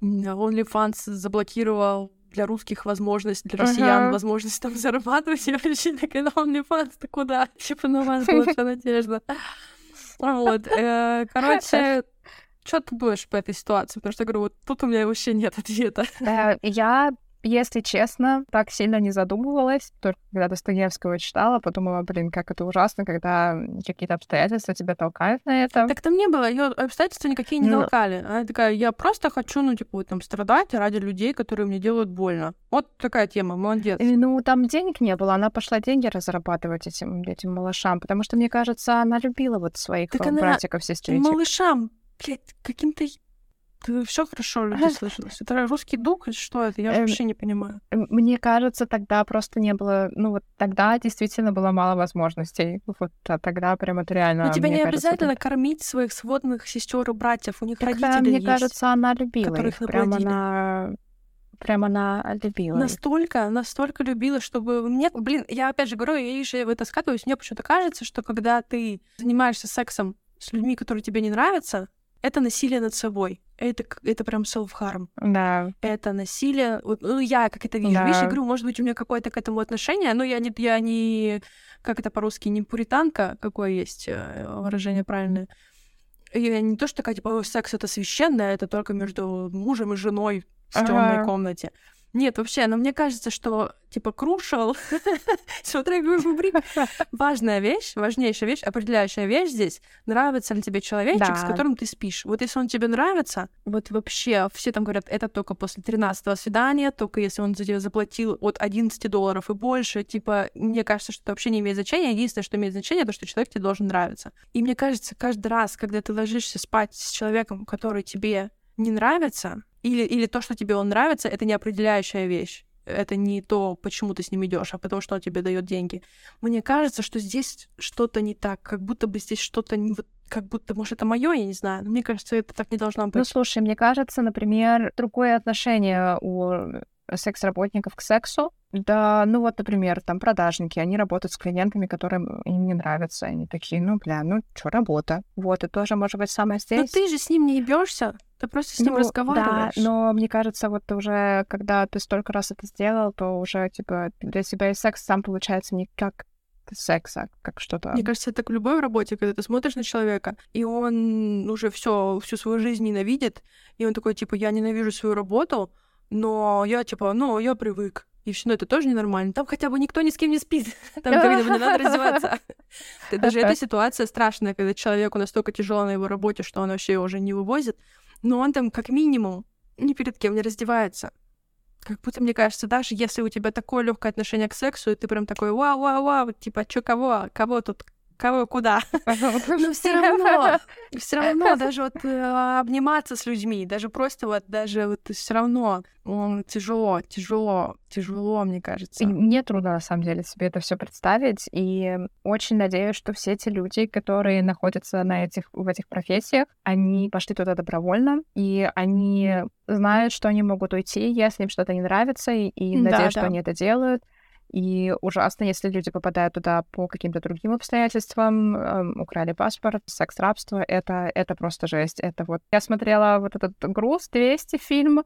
Speaker 1: OnlyFans заблокировал для русских возможность, для россиян uh-huh. возможность там зарабатывать. Я вообще такая, ну, OnlyFans, ты куда? Типа, на вас лучше надежда. Вот. Э, короче, что ты думаешь по этой ситуации? Потому что, я говорю, вот тут у меня вообще нет ответа.
Speaker 2: Э, я если честно, так сильно не задумывалась. Только когда Достоевского читала, подумала, блин, как это ужасно, когда какие-то обстоятельства тебя толкают на это.
Speaker 1: Так там не было, ее обстоятельства никакие не ну... толкали. Она такая, я просто хочу, ну, типа, вот, там, страдать ради людей, которые мне делают больно. Вот такая тема, молодец.
Speaker 2: И, ну, там денег не было, она пошла деньги разрабатывать этим, этим малышам, потому что, мне кажется, она любила вот своих так братиков, сестричек.
Speaker 1: Малышам блядь, каким-то ты все хорошо люди слышалось. Это русский дух или что это? Я эм, вообще не понимаю.
Speaker 2: Мне кажется, тогда просто не было... Ну вот тогда действительно было мало возможностей. Вот а тогда прям это реально...
Speaker 1: Но тебе не кажется, обязательно это... кормить своих сводных сестер и братьев. У них так, родители
Speaker 2: Мне
Speaker 1: есть,
Speaker 2: кажется, она любила их. Прям она прям она любила.
Speaker 1: Настолько, настолько любила, чтобы мне, блин, я опять же говорю, я еще в это скатываюсь, мне почему-то кажется, что когда ты занимаешься сексом с людьми, которые тебе не нравятся, это насилие над собой. Это, это прям self-harm.
Speaker 2: Да.
Speaker 1: Это насилие. Вот, ну, я как это вижу. Да. Видишь, я говорю, может быть, у меня какое-то к этому отношение, но я не, я не как это по-русски, не пуританка, какое есть э, выражение правильное. Я не то, что такая, типа, секс это священное, это только между мужем и женой в ага. темной комнате. Нет, вообще, но мне кажется, что, типа, крушел, смотри, рубрик, важная вещь, важнейшая вещь, определяющая вещь здесь, нравится ли тебе человечек, да. с которым ты спишь. Вот если он тебе нравится, вот вообще, все там говорят, это только после 13 свидания, только если он за тебя заплатил от 11 долларов и больше, типа, мне кажется, что это вообще не имеет значения. Единственное, что имеет значение, то, что человек тебе должен нравиться. И мне кажется, каждый раз, когда ты ложишься спать с человеком, который тебе не нравится, или, или то, что тебе он нравится, это не определяющая вещь. Это не то, почему ты с ним идешь, а потому что он тебе дает деньги. Мне кажется, что здесь что-то не так, как будто бы здесь что-то не вот как будто, может, это мое, я не знаю. Но мне кажется, это так не должно быть.
Speaker 2: Ну, слушай, мне кажется, например, другое отношение у секс-работников к сексу. Да, ну вот, например, там продажники, они работают с клиентами, которым им не нравятся. Они такие, ну, бля, ну, что, работа. Вот, и тоже, может быть, самое здесь. Но
Speaker 1: ты же с ним не ебешься. Ты просто с ним ну, разговариваешь.
Speaker 2: Да, но мне кажется, вот уже, когда ты столько раз это сделал, то уже, типа, для тебя и секс сам получается не как секса, как что-то.
Speaker 1: Мне кажется, это к любой работе, когда ты смотришь на человека, и он уже все всю свою жизнь ненавидит, и он такой, типа, я ненавижу свою работу, но я, типа, ну, я привык. И все, ну это тоже ненормально. Там хотя бы никто ни с кем не спит. Там как бы не надо раздеваться. Даже эта ситуация страшная, когда человеку настолько тяжело на его работе, что он вообще уже не вывозит но он там как минимум ни перед кем не раздевается. Как будто, мне кажется, даже если у тебя такое легкое отношение к сексу, и ты прям такой вау-вау-вау, типа, чё кого, кого тут, кого куда. Но все равно, все равно даже вот э, обниматься с людьми, даже просто вот даже вот все равно тяжело, тяжело, тяжело, мне кажется.
Speaker 2: И мне трудно, на самом деле, себе это все представить. И очень надеюсь, что все эти люди, которые находятся на этих, в этих профессиях, они пошли туда добровольно, и они знают, что они могут уйти, если им что-то не нравится, и, и надеюсь, да, что да. они это делают. И ужасно, если люди попадают туда по каким-то другим обстоятельствам, э, украли паспорт, секс-рабство, это, это просто жесть. Это вот... Я смотрела вот этот «Груз 200» фильм,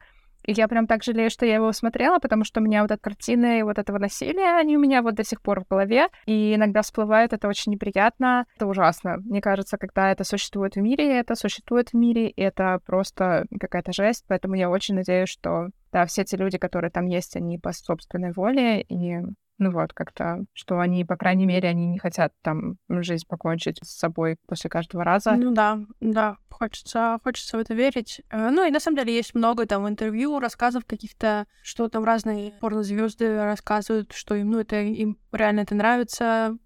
Speaker 2: и я прям так жалею, что я его смотрела, потому что у меня вот эта картина и вот этого насилия, они у меня вот до сих пор в голове, и иногда всплывают, это очень неприятно, это ужасно. Мне кажется, когда это существует в мире, это существует в мире, это просто какая-то жесть, поэтому я очень надеюсь, что да, все те люди, которые там есть, они по собственной воле, и ну вот, как-то, что они, по крайней мере, они не хотят там жизнь покончить с собой после каждого раза.
Speaker 1: Ну да, да, хочется, хочется в это верить. Э, ну и на самом деле есть много там интервью, рассказов каких-то, что там разные порнозвезды рассказывают, что им, ну это им реально это нравится,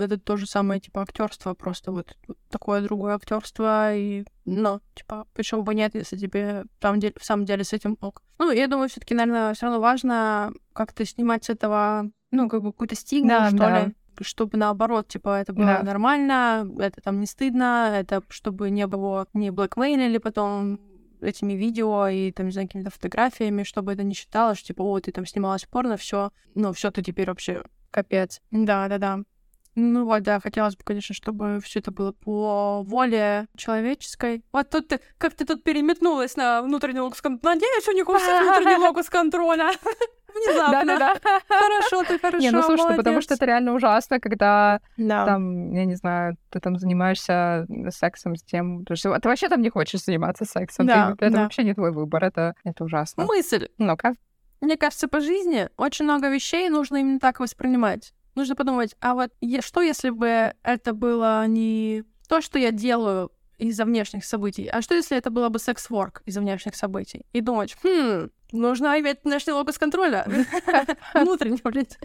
Speaker 1: это то же самое, типа, актерство, просто вот такое другое актерство, и, ну, типа, почему бы нет, если тебе там, в самом деле с этим ок. Ну, я думаю, все таки наверное, все равно важно как-то снимать с этого ну, как бы какую-то стигму, да, что да. ли чтобы наоборот, типа, это было да. нормально, это там не стыдно, это чтобы не было не блэкмейлили потом этими видео и там, не знаю, какими-то фотографиями, чтобы это не считалось, типа, о, ты там снималась порно, все, ну, все ты теперь вообще капец. Да, да, да. Ну вот, да, хотелось бы, конечно, чтобы все это было по воле человеческой. Вот тут ты, как ты тут переметнулась на внутренний локус контроля. Надеюсь, у них у всех внутренний локус контроля. Внезапно. Да-да-да. Хорошо, ты хорошо,
Speaker 2: Не, ну слушай, молодец. потому что это реально ужасно, когда да. там, я не знаю, ты там занимаешься сексом с тем... Ты вообще там не хочешь заниматься сексом. Да, ты, это да. вообще не твой выбор, это, это ужасно.
Speaker 1: Мысль.
Speaker 2: Ну-ка.
Speaker 1: Мне кажется, по жизни очень много вещей нужно именно так воспринимать. Нужно подумать, а вот что если бы это было не то, что я делаю из-за внешних событий, а что если это было бы секс-ворк из-за внешних событий? И думать, хм, Нужно иметь внешний локус контроля. Внутренний, блядь.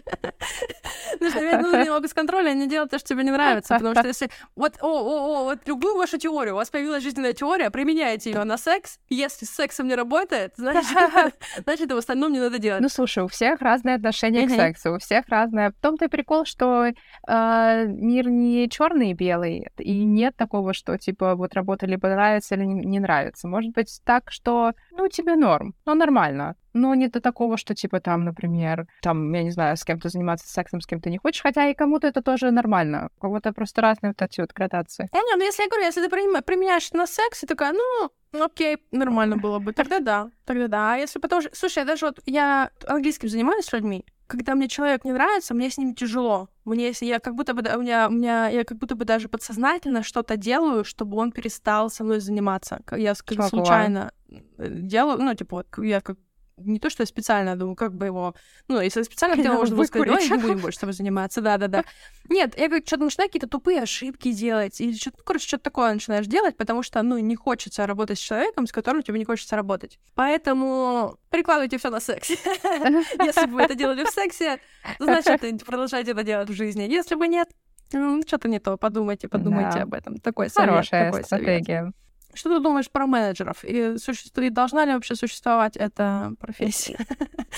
Speaker 1: Нужно иметь внутренний локус контроля и не делать то, что тебе не нравится. Потому что если... Вот, о, о, о, вот любую вашу теорию, у вас появилась жизненная теория, применяйте ее на секс. Если с сексом не работает, значит, значит, в остальном не надо делать.
Speaker 2: Ну, слушай, у всех разные отношения к сексу, у всех разное. В том-то и прикол, что э, мир не черный и белый, и нет такого, что, типа, вот работа либо нравится, или не нравится. Может быть так, что, ну, тебе норм, но нормально нормально. Но не до такого, что, типа, там, например, там, я не знаю, с кем-то заниматься сексом, с кем-то не хочешь, хотя и кому-то это тоже нормально. У кого-то просто разные вот эти вот градации.
Speaker 1: Я не, ну если я говорю, если ты применяешь на секс, и такая, ну, окей, нормально было бы, тогда да, тогда да. А если потому что... Слушай, я даже вот, я английским занимаюсь с людьми, когда мне человек не нравится, мне с ним тяжело. Мне, если я как будто бы, у меня, у меня, я как будто бы даже подсознательно что-то делаю, чтобы он перестал со мной заниматься. Я как случайно э, делаю, ну, типа, вот, я как не то, что я специально думаю, как бы его... Ну, если я специально хотела, можно было сказать, давай не будем больше с тобой заниматься, да-да-да. Нет, я как что-то начинаю какие-то тупые ошибки делать, или что-то, ну, короче, что-то такое начинаешь делать, потому что, ну, не хочется работать с человеком, с которым тебе не хочется работать. Поэтому прикладывайте все на секс. Если бы вы это делали в сексе, значит, продолжайте это делать в жизни. Если бы нет, ну, что-то не то, подумайте, подумайте об этом. Такой совет.
Speaker 2: Хорошая стратегия.
Speaker 1: Что ты думаешь про менеджеров? И, существует, должна ли вообще существовать эта профессия?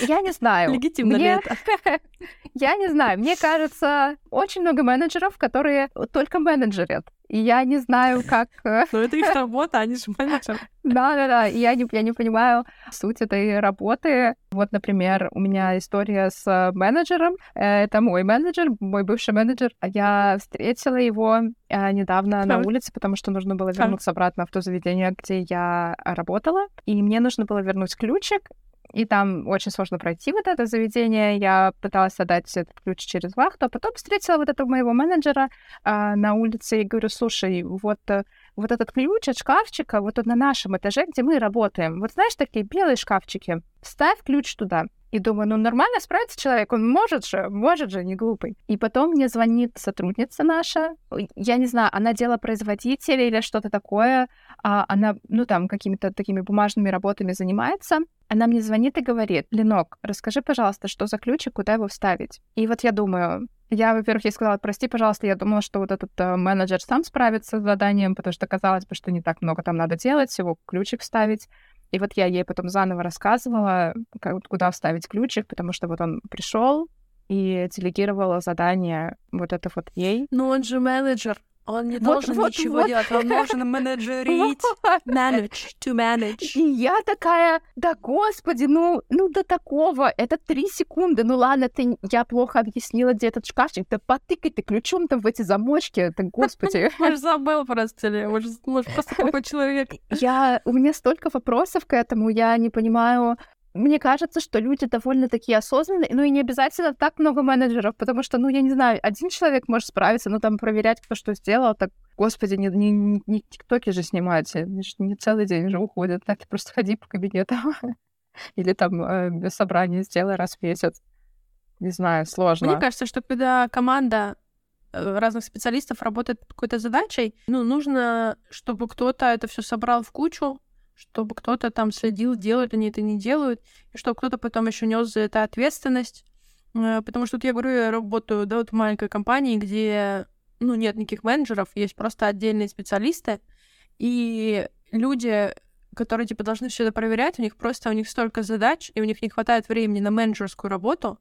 Speaker 2: Я не знаю.
Speaker 1: Легитимно Мне... ли это?
Speaker 2: Я не знаю. Мне кажется, очень много менеджеров, которые только менеджерят. И я не знаю, как...
Speaker 1: Э, Но это их работа, они же менеджеры.
Speaker 2: Да-да-да, я не, я не понимаю суть этой работы. Вот, например, у меня история с менеджером. Э, это мой менеджер, мой бывший менеджер. Я встретила его э, недавно на улице, потому что нужно было вернуться обратно в то заведение, где я работала. И мне нужно было вернуть ключик, и там очень сложно пройти вот это заведение. Я пыталась отдать этот ключ через вахту, а потом встретила вот этого моего менеджера а, на улице и говорю, слушай, вот, э, вот этот ключ от шкафчика вот на нашем этаже, где мы работаем. Вот знаешь, такие белые шкафчики. Ставь ключ туда. И думаю, ну нормально справится человек, он может же, может же, не глупый. И потом мне звонит сотрудница наша, я не знаю, она дело производителя или что-то такое, а она, ну там, какими-то такими бумажными работами занимается. Она мне звонит и говорит, Ленок, расскажи, пожалуйста, что за ключик, куда его вставить? И вот я думаю, Я, во-первых, ей сказала, прости, пожалуйста, я думала, что вот этот э, менеджер сам справится с заданием, потому что казалось бы, что не так много там надо делать, всего ключик вставить. И вот я ей потом заново рассказывала, как, куда вставить ключик, потому что вот он пришел и делегировала задание вот это вот ей.
Speaker 1: Но он же менеджер. Он не
Speaker 2: Вот,
Speaker 1: должен
Speaker 2: вот,
Speaker 1: ничего
Speaker 2: вот.
Speaker 1: делать, он должен менеджерить. Manage, to manage.
Speaker 2: И я такая, да господи, ну, ну до такого, это три секунды, ну ладно, ты, я плохо объяснила, где этот шкафчик, да потыкай ты ключом-то в эти замочки, это господи.
Speaker 1: Может, забыл просто, может, просто плохой человек.
Speaker 2: Я, у меня столько вопросов к этому, я не понимаю. Мне кажется, что люди довольно такие осознанные, ну и не обязательно так много менеджеров, потому что, ну, я не знаю, один человек может справиться, но там проверять, кто что сделал, так, господи, не, не, не, тиктоки же снимать, ж не целый день же уходят, так, ты просто ходи по кабинетам. Или там э, собрание сделай раз в месяц. Не знаю, сложно.
Speaker 1: Мне кажется, что когда команда э, разных специалистов работает какой-то задачей, ну, нужно, чтобы кто-то это все собрал в кучу, чтобы кто-то там следил, делают они это, не делают, и чтобы кто-то потом еще нес за это ответственность. Э, Потому что вот я говорю, я работаю, да, вот в маленькой компании, где, ну, нет никаких менеджеров, есть просто отдельные специалисты, и люди, которые, типа, должны все это проверять, у них просто, у них столько задач, и у них не хватает времени на менеджерскую работу,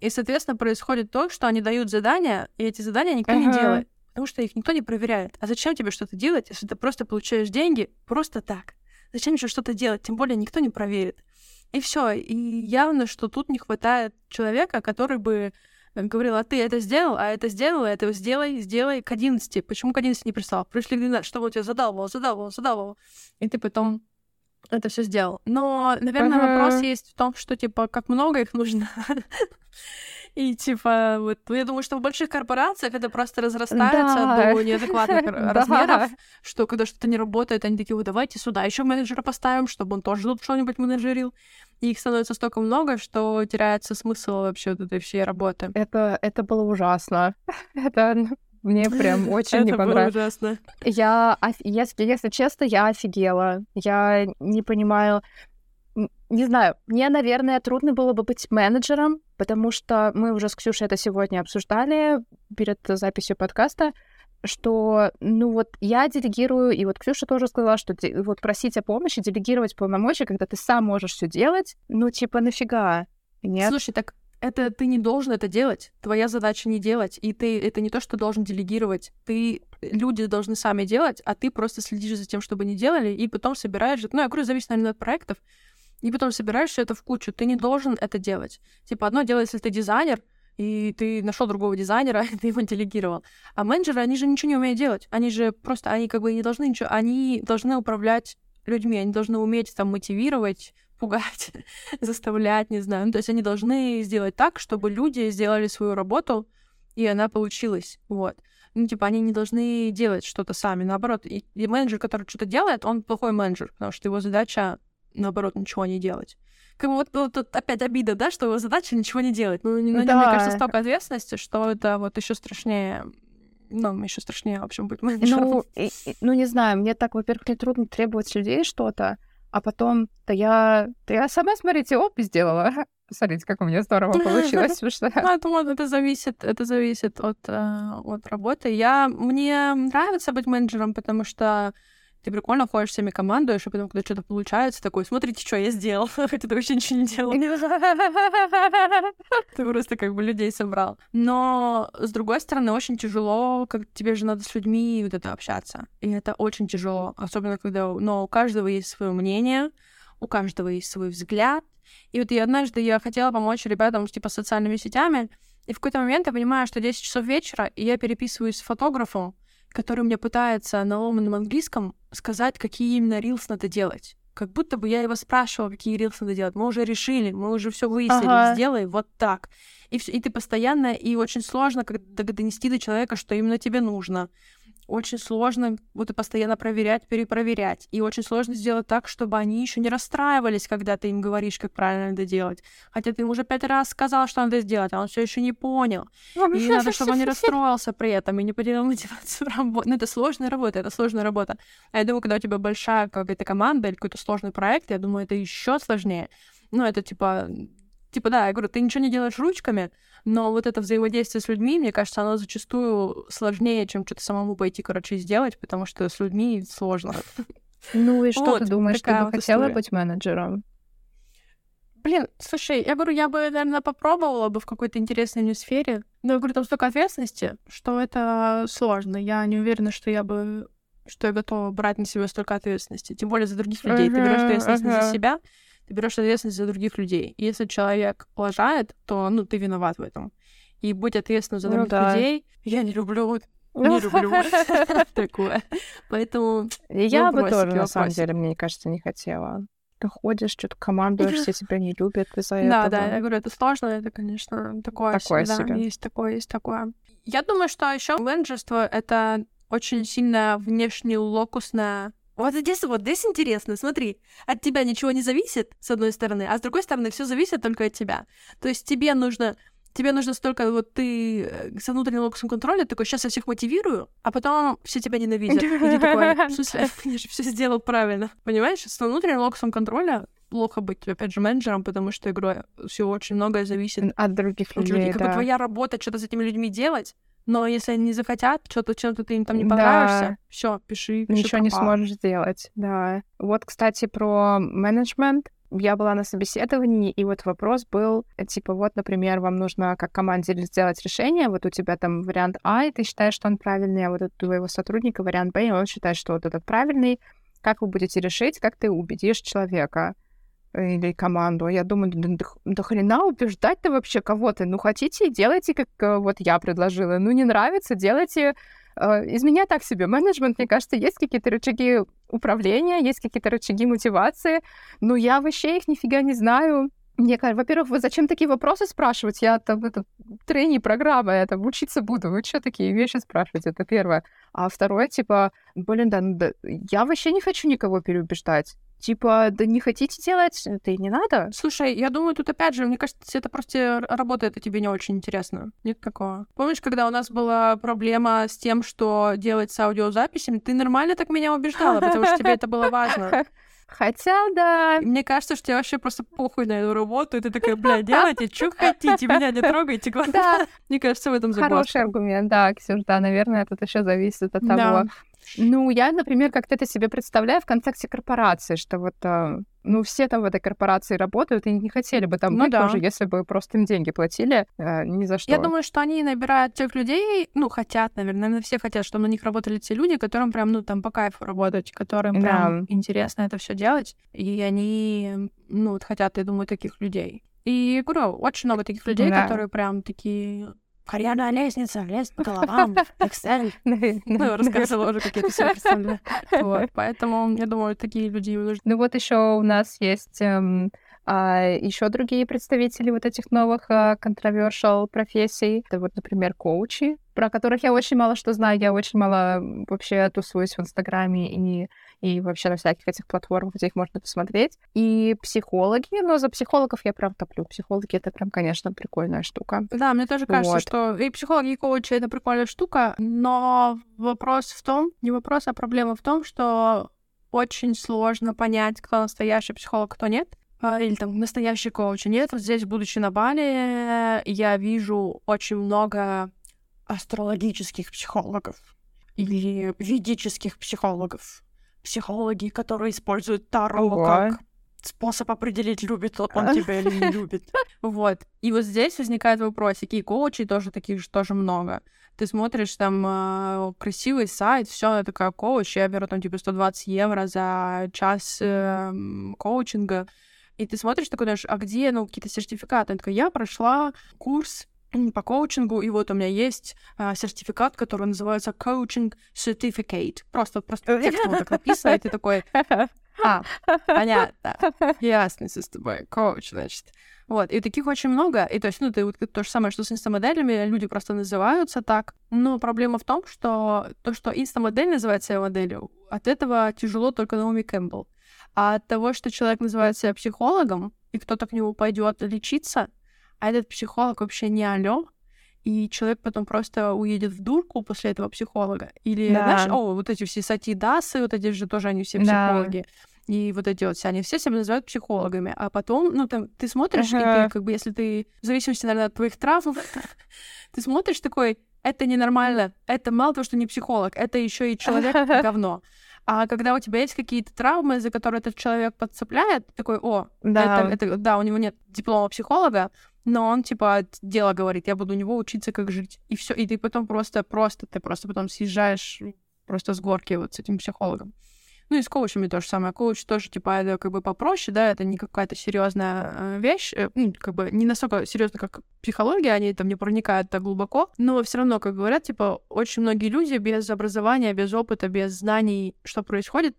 Speaker 1: и, соответственно, происходит то, что они дают задания, и эти задания никто не
Speaker 2: Ага.
Speaker 1: делает, потому что их никто не проверяет. А зачем тебе что-то делать, если ты просто получаешь деньги просто так? Зачем еще что-то делать? Тем более никто не проверит. И все. И явно, что тут не хватает человека, который бы э, говорил, а ты это сделал, а это сделал, а это сделай, сделай к 11. Почему к 11 не прислал? Пришли к 12, чтобы он тебя задалбывал, задалбывал, задалбывал. И ты потом это все сделал. Но, наверное,
Speaker 2: Ага.
Speaker 1: вопрос есть в том, что, типа, как много их нужно. И, типа, вот, ну, я думаю, что в больших корпорациях это просто разрастается
Speaker 2: Да.
Speaker 1: до неадекватных размеров, что когда что-то не работает, они такие, вот давайте сюда еще менеджера поставим, чтобы он тоже тут что-нибудь менеджерил. И их становится столько много, что теряется смысл вообще вот этой всей работы.
Speaker 2: Это, это было ужасно. Это мне прям очень не
Speaker 1: Это было
Speaker 2: понравилось.
Speaker 1: ужасно.
Speaker 2: Я, если, если честно, я офигела. Я не понимаю, не знаю, мне, наверное, трудно было бы быть менеджером, потому что мы уже с Ксюшей это сегодня обсуждали перед записью подкаста, что, ну вот, я делегирую, и вот Ксюша тоже сказала, что вот просить о помощи, делегировать полномочия, когда ты сам можешь все делать, ну, типа, нафига? Нет?
Speaker 1: Слушай, так это ты не должен это делать. Твоя задача не делать. И ты это не то, что должен делегировать. Ты люди должны сами делать, а ты просто следишь за тем, чтобы они делали, и потом собираешь. Ну, я говорю, зависит, наверное, от проектов. И потом собираешь все это в кучу. Ты не должен это делать. Типа, одно дело, если ты дизайнер, и ты нашел другого дизайнера, и ты его делегировал. А менеджеры, они же ничего не умеют делать. Они же просто, они как бы не должны ничего, они должны управлять людьми, они должны уметь там мотивировать, пугать, заставлять, не знаю. Ну, то есть они должны сделать так, чтобы люди сделали свою работу, и она получилась. Вот. Ну, типа, они не должны делать что-то сами. Наоборот, и, и менеджер, который что-то делает, он плохой менеджер, потому что его задача, наоборот, ничего не делать. Как бы вот, вот тут опять обида, да, что его задача ничего не делать. Ну, на нем, мне
Speaker 2: Да.
Speaker 1: кажется, столько ответственности, что это вот еще страшнее, ну, еще страшнее, в общем, быть менеджером.
Speaker 2: Ну, и- и- ну, не знаю, мне так, во-первых, мне трудно требовать людей что-то, а потом, да я, да я сама, смотрите, оп, сделала. Смотрите, как у меня здорово получилось. что-
Speaker 1: Ну, это, вот, это зависит, это зависит от, э, от работы. Я, мне нравится быть менеджером, потому что ты прикольно ходишь всеми командуешь, и потом, когда что-то получается, такой, смотрите, что я сделал, хотя ты вообще ничего не делал. Ты просто как бы людей собрал. Но, с другой стороны, очень тяжело, как тебе же надо с людьми вот это общаться. И это очень тяжело, особенно когда... Но у каждого есть свое мнение, у каждого есть свой взгляд. И вот я однажды я хотела помочь ребятам типа социальными сетями, и в какой-то момент я понимаю, что 10 часов вечера, и я переписываюсь с фотографом, который мне пытается на ломаном английском сказать, какие именно рилс надо делать. Как будто бы я его спрашивала, какие рилс надо делать. Мы уже решили, мы уже все выяснили,
Speaker 2: Ага.
Speaker 1: сделай вот так. И, всё- и ты постоянно, и очень сложно когда донести до человека, что именно тебе нужно. Очень сложно вот и постоянно проверять, перепроверять. И очень сложно сделать так, чтобы они еще не расстраивались, когда ты им говоришь, как правильно надо делать. Хотя ты ему уже пять раз сказал, что надо сделать, а он все еще не понял. И надо, чтобы он не расстроился при этом и не потерял мотивацию работать. Ну, это сложная работа, это сложная работа. А я думаю, когда у тебя большая какая-то команда или какой-то сложный проект, я думаю, это еще сложнее. Ну, это типа Типа, да, я говорю, ты ничего не делаешь ручками, но вот это взаимодействие с людьми, мне кажется, оно зачастую сложнее, чем что-то самому пойти, короче, сделать, потому что с людьми сложно.
Speaker 2: Ну и что вот, ты думаешь, ты бы вот хотела история. быть менеджером?
Speaker 1: Блин, слушай, я говорю, я бы, наверное, попробовала бы в какой-то интересной мне сфере. Но я говорю, там столько ответственности, что это сложно. Я не уверена, что я бы что я готова брать на себя столько ответственности. Тем более за других людей. Uh-huh, ты берешь ответственность uh-huh. за себя, ты берешь ответственность за других людей. И если человек лажает, то ну ты виноват в этом. И будь ответственным за ну других ну, да. людей. Я не люблю не люблю такое. Поэтому...
Speaker 2: Я бы тоже, на самом деле, мне кажется, не хотела ты ходишь, что-то командуешь, все тебя не любят из-за этого.
Speaker 1: Да, да, я говорю, это сложно, это, конечно, такое, такое себе, есть такое, есть такое. Я думаю, что еще менеджерство — это очень сильно внешне локусное вот здесь вот здесь интересно, смотри, от тебя ничего не зависит, с одной стороны, а с другой стороны, все зависит только от тебя. То есть тебе нужно тебе нужно столько, вот ты э, со внутренним локусом контроля такой, сейчас я всех мотивирую, а потом все тебя ненавидят. И ты такой, в смысле, я же все сделал правильно. Понимаешь, с внутренним локусом контроля плохо быть, опять же, менеджером, потому что игрой все очень многое зависит
Speaker 2: от других людей. людей.
Speaker 1: Как бы твоя работа, что-то с этими людьми делать, но если они не захотят, что-то чем-то ты им там не понравишься, да. все, пиши, пиши.
Speaker 2: Ничего пропал. не сможешь сделать, да. Вот, кстати, про менеджмент я была на собеседовании, и вот вопрос был, типа, вот, например, вам нужно как команде сделать решение, вот у тебя там вариант А, и ты считаешь, что он правильный, а вот у твоего сотрудника вариант Б, и он считает, что вот этот правильный. Как вы будете решить, как ты убедишь человека или команду? Я думаю, да, да, хрена убеждать-то вообще кого-то? Ну, хотите, делайте, как э, вот я предложила. Ну, не нравится, делайте Э, из меня так себе менеджмент, мне кажется, есть какие-то рычаги управления, есть какие-то рычаги мотивации, но я вообще их нифига не знаю. Мне кажется, во-первых, вы зачем такие вопросы спрашивать? Я там, это, трени программа, я там учиться буду. Вы что такие вещи спрашиваете? Это первое. А второе, типа, блин, да, да я вообще не хочу никого переубеждать. Типа, да не хотите делать, это и не надо.
Speaker 1: Слушай, я думаю, тут опять же, мне кажется, это просто работает, и тебе не очень интересно. Нет такого. Помнишь, когда у нас была проблема с тем, что делать с аудиозаписями, ты нормально так меня убеждала, потому что тебе это было важно.
Speaker 2: Хотя, да.
Speaker 1: Мне кажется, что тебе вообще просто похуй на эту работу, и ты такая, бля, делайте, что хотите, меня не трогайте, главное. Да. Мне кажется, в этом загвоздка.
Speaker 2: Хороший аргумент, да, Ксюш, да, наверное, это еще зависит от того, ну, я, например, как-то это себе представляю в контексте корпорации, что вот, э, ну, все там в этой корпорации работают и не хотели бы там ну, быть да. тоже, если бы просто им деньги платили э, ни за что.
Speaker 1: Я думаю, что они набирают тех людей, ну, хотят, наверное, наверное, все хотят, чтобы на них работали те люди, которым прям, ну, там по кайфу работать, которым да. прям интересно это все делать, и они, ну, вот хотят, я думаю, таких людей. И говорю, очень много таких людей, да. которые прям такие карьерная лестница, лезть по головам, Excel. Ну, рассказывала уже, как я это все представляю. Поэтому, я думаю, такие люди.
Speaker 2: Ну вот еще у нас есть эм, а еще другие представители вот этих новых controversial профессий. Это вот, например, коучи, про которых я очень мало что знаю. Я очень мало вообще тусуюсь в Инстаграме и и вообще на всяких этих платформах, где их можно посмотреть. И психологи, но за психологов я прям топлю. Психологи — это прям, конечно, прикольная штука.
Speaker 1: Да, мне тоже кажется, вот. что и психологи, и коучи — это прикольная штука, но вопрос в том, не вопрос, а проблема в том, что очень сложно понять, кто настоящий психолог, кто нет а, или там настоящий коуч. Нет, вот здесь, будучи на Бали, я вижу очень много астрологических психологов или ведических психологов психологи, которые используют Таро Ого. как способ определить, любит он тебя или не любит. Вот. И вот здесь возникает вопросик. И коучей тоже таких же тоже много. Ты смотришь там э, красивый сайт, все, такая коуч, я беру там типа 120 евро за час э, коучинга. И ты смотришь такой, знаешь, а где, ну, какие-то сертификаты? Она такая, я прошла курс по коучингу, и вот у меня есть а, сертификат, который называется Coaching Certificate. Просто, просто текстом так написано, и ты такой, а, понятно, ясно с тобой, коуч, значит. Вот, и таких очень много, и то есть, ну, это то же самое, что с инстамоделями, люди просто называются так, но проблема в том, что то, что инстамодель называет себя моделью, от этого тяжело только Наоми Кэмпбелл. А от того, что человек называет себя психологом, и кто-то к нему пойдет лечиться, а этот психолог вообще не алё, и человек потом просто уедет в дурку после этого психолога. Или, да. знаешь, о, вот эти все сати дасы, вот эти же тоже они все психологи. Да. и вот эти вот все, они все себя называют психологами, а потом, ну, там, ты смотришь, uh-huh. и ты, как бы, если ты, в зависимости, наверное, от твоих травм, ты смотришь такой, это ненормально, это мало того, что не психолог, это еще и человек говно. А когда у тебя есть какие-то травмы, за которые этот человек подцепляет, такой, о, да. Это, это, да, у него нет диплома психолога, но он, типа, дело говорит, я буду у него учиться, как жить. И все, и ты потом просто, просто, ты просто потом съезжаешь просто с горки вот с этим психологом. Ну и с коучами то же самое. Коуч тоже, типа, это как бы попроще, да, это не какая-то серьезная э, вещь, э, ну, как бы не настолько серьезно, как психология, они там не проникают так глубоко, но все равно, как говорят, типа, очень многие люди без образования, без опыта, без знаний, что происходит,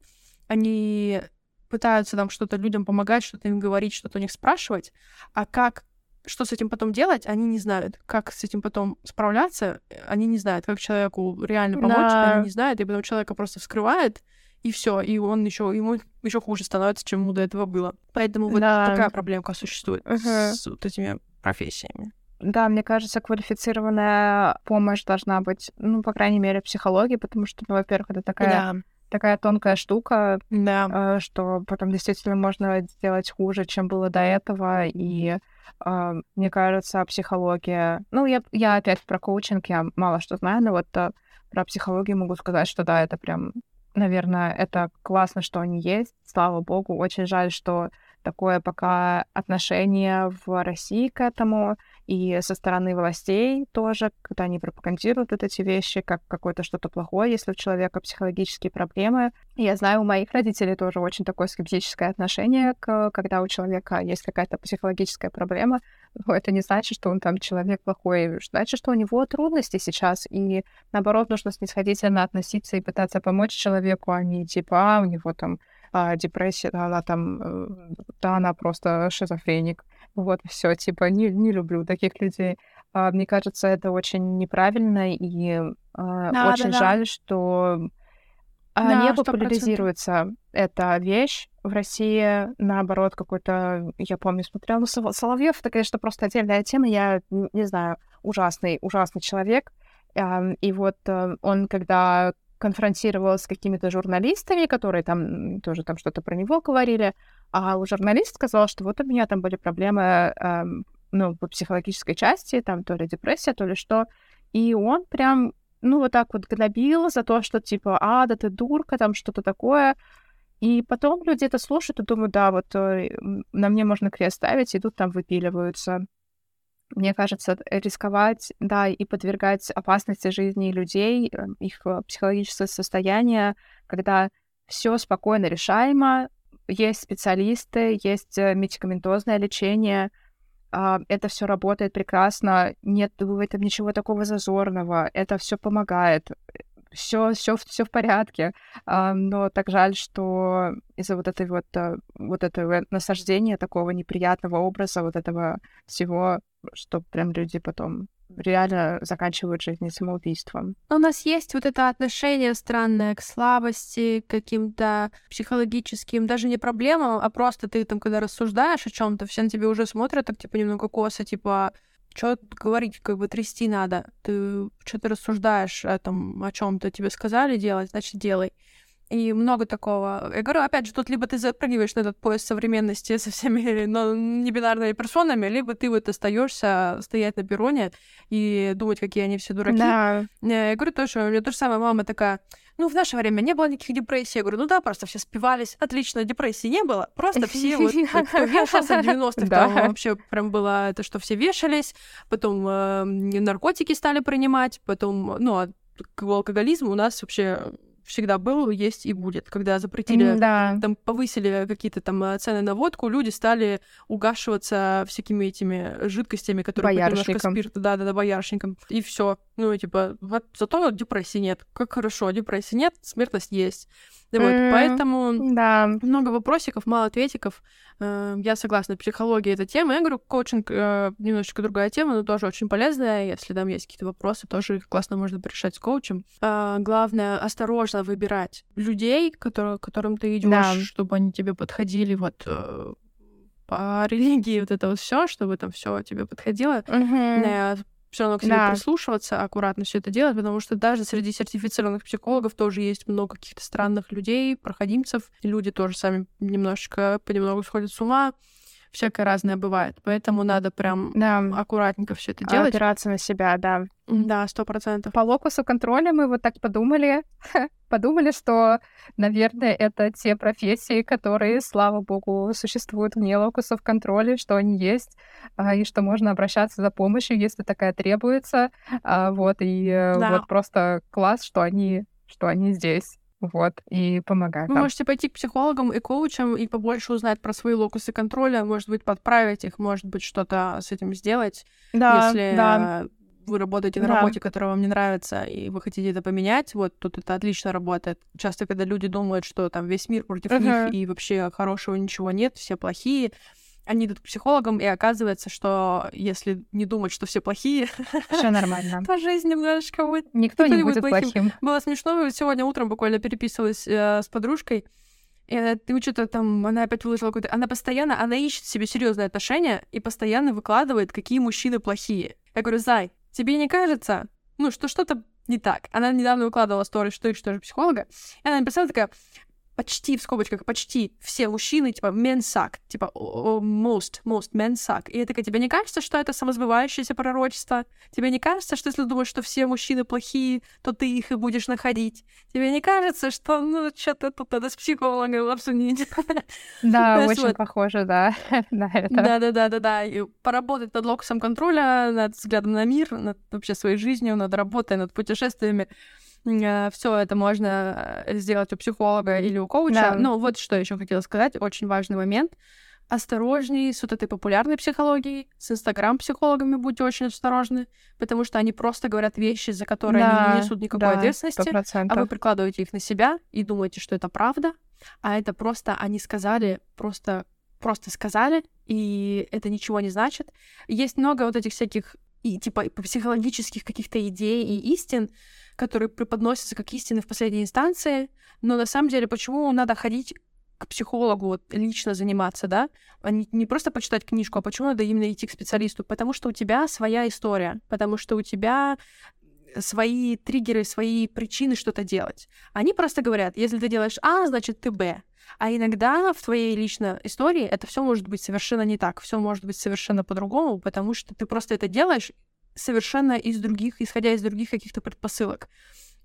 Speaker 1: они пытаются там что-то людям помогать, что-то им говорить, что-то у них спрашивать, а как что с этим потом делать, они не знают. Как с этим потом справляться, они не знают. Как человеку реально помочь, да. они не знают. И потом человека просто вскрывает, и все, и он еще ему еще хуже становится, чем ему до этого было. Поэтому вот да. такая проблемка существует uh с вот этими профессиями.
Speaker 2: Да, мне кажется, квалифицированная помощь должна быть, ну, по крайней мере, психологии, потому что, ну, во-первых, это такая да. такая тонкая штука, да. э, что потом действительно можно сделать хуже, чем было до этого, и мне кажется, психология... Ну, я, я опять про коучинг, я мало что знаю, но вот э, про психологию могу сказать, что да, это прям наверное, это классно, что они есть. Слава богу. Очень жаль, что такое пока отношение в России к этому и со стороны властей тоже, когда они пропагандируют вот эти вещи, как какое-то что-то плохое, если у человека психологические проблемы. Я знаю, у моих родителей тоже очень такое скептическое отношение, к, когда у человека есть какая-то психологическая проблема, но это не значит, что он там человек плохой, значит, что у него трудности сейчас, и наоборот, нужно снисходительно относиться и пытаться помочь человеку, а не типа, а, у него там а, депрессия, она там, э, да, она просто шизофреник. Вот, все, типа, не, не люблю таких людей. А, мне кажется, это очень неправильно, и а, да, очень да, жаль, да. что а, да, не популяризируется эта вещь в России. Наоборот, какой-то, я помню, смотрела, ну, Соловьев это, конечно, просто отдельная тема. Я не знаю, ужасный, ужасный человек. И вот э, он, когда конфронтировал с какими-то журналистами, которые там тоже там что-то про него говорили, а у журналист сказал, что вот у меня там были проблемы, эм, ну, по психологической части, там то ли депрессия, то ли что, и он прям, ну, вот так вот гнобил за то, что типа, а, да ты дурка, там что-то такое, и потом люди это слушают и думают, да, вот э, на мне можно крест ставить, и тут там выпиливаются. Мне кажется, рисковать, да, и подвергать опасности жизни людей, э, их э, психологическое состояние, когда все спокойно решаемо, есть специалисты, есть э, медикаментозное лечение, а, это все работает прекрасно, нет в этом ничего такого зазорного, это все помогает, все, все, все в порядке. А, но так жаль, что из-за вот этой вот, вот этого насаждения такого неприятного образа, вот этого всего что прям люди потом реально заканчивают жизнь самоубийством.
Speaker 1: У нас есть вот это отношение странное к слабости, к каким-то психологическим, даже не проблемам, а просто ты там, когда рассуждаешь о чем то все на тебя уже смотрят так, типа, немного косо, типа, что говорить, как бы трясти надо. Ты что то рассуждаешь о том, о чем то тебе сказали делать, значит, делай. И много такого. Я говорю, опять же, тут либо ты запрыгиваешь на этот поезд современности со всеми но небинарными персонами, либо ты вот остаешься стоять на перроне и думать, какие они все дураки. Да. Я говорю тоже, у меня то же самое мама такая, ну, в наше время не было никаких депрессий. Я говорю, ну да, просто все спивались. Отлично, депрессии не было. Просто все вот, кто вешался в 90-х, там вообще прям было это, что все вешались, потом э, наркотики стали принимать, потом, ну, а к алкоголизму у нас вообще всегда был, есть и будет. Когда запретили, да. там повысили какие-то там э, цены на водку, люди стали угашиваться всякими этими жидкостями, которые немножко спирта, да, да, да, боярышником. И все. Ну, типа, вот зато депрессии нет. Как хорошо, депрессии нет, смертность есть. Вот, mm, поэтому да. много вопросиков, мало ответиков. Э, я согласна, психология — это тема. Я говорю, коучинг э, немножечко другая тема, но тоже очень полезная. Если там есть какие-то вопросы, тоже их классно можно решать с коучем. Э, главное, осторожно выбирать людей, которые, которым ты идешь, да. чтобы они тебе подходили вот по религии, вот это вот все, чтобы там все тебе подходило. Mm-hmm все равно к себе
Speaker 2: Да.
Speaker 1: прислушиваться, аккуратно все это делать, потому что даже среди сертифицированных психологов тоже есть много каких-то странных людей, проходимцев. И Люди тоже сами немножечко понемногу сходят с ума. Всякое разное бывает. Поэтому надо прям
Speaker 2: Да,
Speaker 1: аккуратненько все это делать.
Speaker 2: опираться на себя, да.
Speaker 1: Да, сто процентов.
Speaker 2: По локусу контроля мы вот так подумали, подумали, что, наверное, это те профессии, которые, слава богу, существуют вне локусов контроля, что они есть, а, и что можно обращаться за помощью, если такая требуется. А, Вот, и э,
Speaker 1: Да.
Speaker 2: вот просто класс, что они, что они здесь. Вот, и помогают
Speaker 1: Вы
Speaker 2: нам.
Speaker 1: можете пойти к психологам и коучам и побольше узнать про свои локусы контроля, может быть, подправить их, может быть, что-то с этим сделать.
Speaker 2: Да,
Speaker 1: Если
Speaker 2: да,
Speaker 1: э, вы работаете на
Speaker 2: Да.
Speaker 1: работе, которая вам не нравится, и вы хотите это поменять, вот тут это отлично работает. Часто, когда люди думают, что там весь мир против
Speaker 2: Мгм.
Speaker 1: них, и вообще хорошего ничего нет, все плохие, они идут к психологам, и оказывается, что если не думать, что все плохие,
Speaker 2: все нормально.
Speaker 1: то жизнь немножечко будет
Speaker 2: Никто не
Speaker 1: будет плохим.
Speaker 2: плохим.
Speaker 1: было смешно. Сегодня утром буквально переписывалась э, с подружкой. И она, ты что-то там, она опять выложила какой-то... Она постоянно, она ищет себе серьезные отношения и постоянно выкладывает, какие мужчины плохие. Я говорю, Зай, тебе не кажется, ну, что что-то не так? Она недавно выкладывала сторис, что ищет тоже психолога. И она написала такая, почти, в скобочках, почти все мужчины, типа, men suck, типа, most, most men suck. И я такая, тебе не кажется, что это самосбывающееся пророчество? Тебе не кажется, что если думаешь, что все мужчины плохие, то ты их и будешь находить? Тебе не кажется, что, ну, что-то тут надо с психологом обсудить?
Speaker 2: Да, очень похоже, да, на это.
Speaker 1: Да-да-да-да-да. И поработать над локусом контроля, над взглядом на мир, над вообще своей жизнью, над работой, над путешествиями. Все это можно э, сделать у психолога или у коуча.
Speaker 2: Да.
Speaker 1: Ну, вот что еще хотела сказать, очень важный момент. Осторожней с вот этой популярной психологией, с инстаграм-психологами будьте очень осторожны, потому что они просто говорят вещи, за которые они
Speaker 2: Да,
Speaker 1: не несут никакой
Speaker 2: да,
Speaker 1: ответственности.
Speaker 2: Сто
Speaker 1: А вы прикладываете их на себя и думаете, что это правда, а это просто они сказали, просто, просто сказали, и это ничего не значит. Есть много вот этих всяких и типа и психологических каких-то идей и истин, которые преподносятся как истины в последней инстанции, но на самом деле почему надо ходить к психологу, вот, лично заниматься, да, а не, не просто почитать книжку, а почему надо именно идти к специалисту? Потому что у тебя своя история, потому что у тебя свои триггеры, свои причины что-то делать. Они просто говорят, если ты делаешь А, значит ты Б. А иногда в твоей личной истории это все может быть совершенно не так, все может быть совершенно по-другому, потому что ты просто это делаешь совершенно из других, исходя из других каких-то предпосылок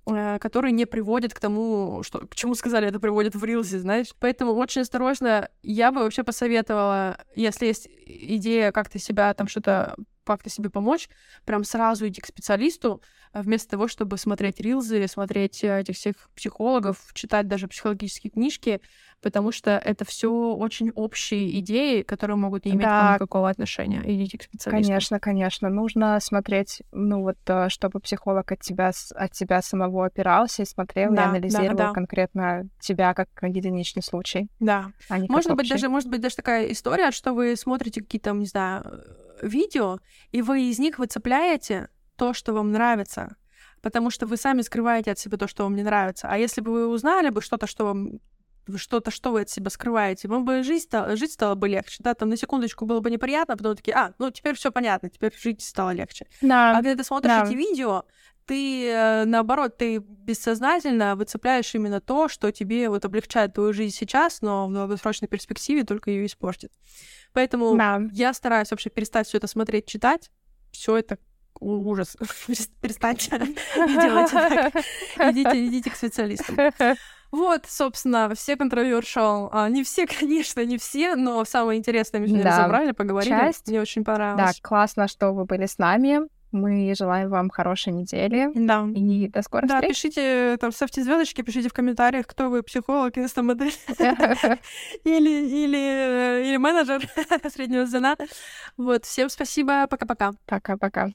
Speaker 1: э, которые не приводят к тому, что, к чему сказали, это приводит в рилзе, знаешь. Поэтому очень осторожно. Я бы вообще посоветовала, если есть идея как-то себя там что-то как-то себе помочь, прям сразу идти к специалисту, а вместо того, чтобы смотреть рилзы, смотреть э, этих всех психологов, читать даже психологические книжки, потому что это все очень общие идеи, которые могут не иметь к
Speaker 2: Да.
Speaker 1: никакого отношения. Идите к специалисту.
Speaker 2: Конечно, конечно. Нужно смотреть, ну вот, э, чтобы психолог от тебя, от тебя самого опирался и смотрел, и
Speaker 1: Да, да,
Speaker 2: анализировал
Speaker 1: да.
Speaker 2: конкретно тебя как единичный случай,
Speaker 1: Да.
Speaker 2: а не
Speaker 1: Может быть, даже, может быть, даже такая история, что вы смотрите какие-то, не знаю, э, видео, и вы из них выцепляете то, что вам нравится, потому что вы сами скрываете от себя то, что вам не нравится. А если бы вы узнали бы что-то, что вам что-то, что вы от себя скрываете, вам бы жизнь стала, жить стало бы легче, да, там на секундочку было бы неприятно, а потом такие, а, ну теперь все понятно, теперь жить стало легче. А
Speaker 2: Да,
Speaker 1: когда ты смотришь
Speaker 2: да.
Speaker 1: эти видео, ты, э, наоборот, ты бессознательно выцепляешь именно то, что тебе вот облегчает твою жизнь сейчас, но в долгосрочной перспективе только ее испортит. Поэтому
Speaker 2: да.
Speaker 1: я стараюсь вообще перестать все это смотреть, читать. Все это ужас. Перестаньте. Не делайте так. Идите, идите к специалистам. Вот, собственно, все controversial. А, не все, конечно, не все, но самое интересное мы сегодня
Speaker 2: Да.
Speaker 1: разобрали, поговорили.
Speaker 2: Часть.
Speaker 1: Мне очень
Speaker 2: Да,
Speaker 1: понравилось.
Speaker 2: классно, что вы были с нами. Мы желаем вам хорошей недели
Speaker 1: Да.
Speaker 2: и до скорых
Speaker 1: Да,
Speaker 2: встреч.
Speaker 1: пишите, там, ставьте звездочки, пишите в комментариях, кто вы, психолог, инстамодель или, или, э, или менеджер среднего звена. Вот, всем спасибо, пока-пока.
Speaker 2: Пока-пока.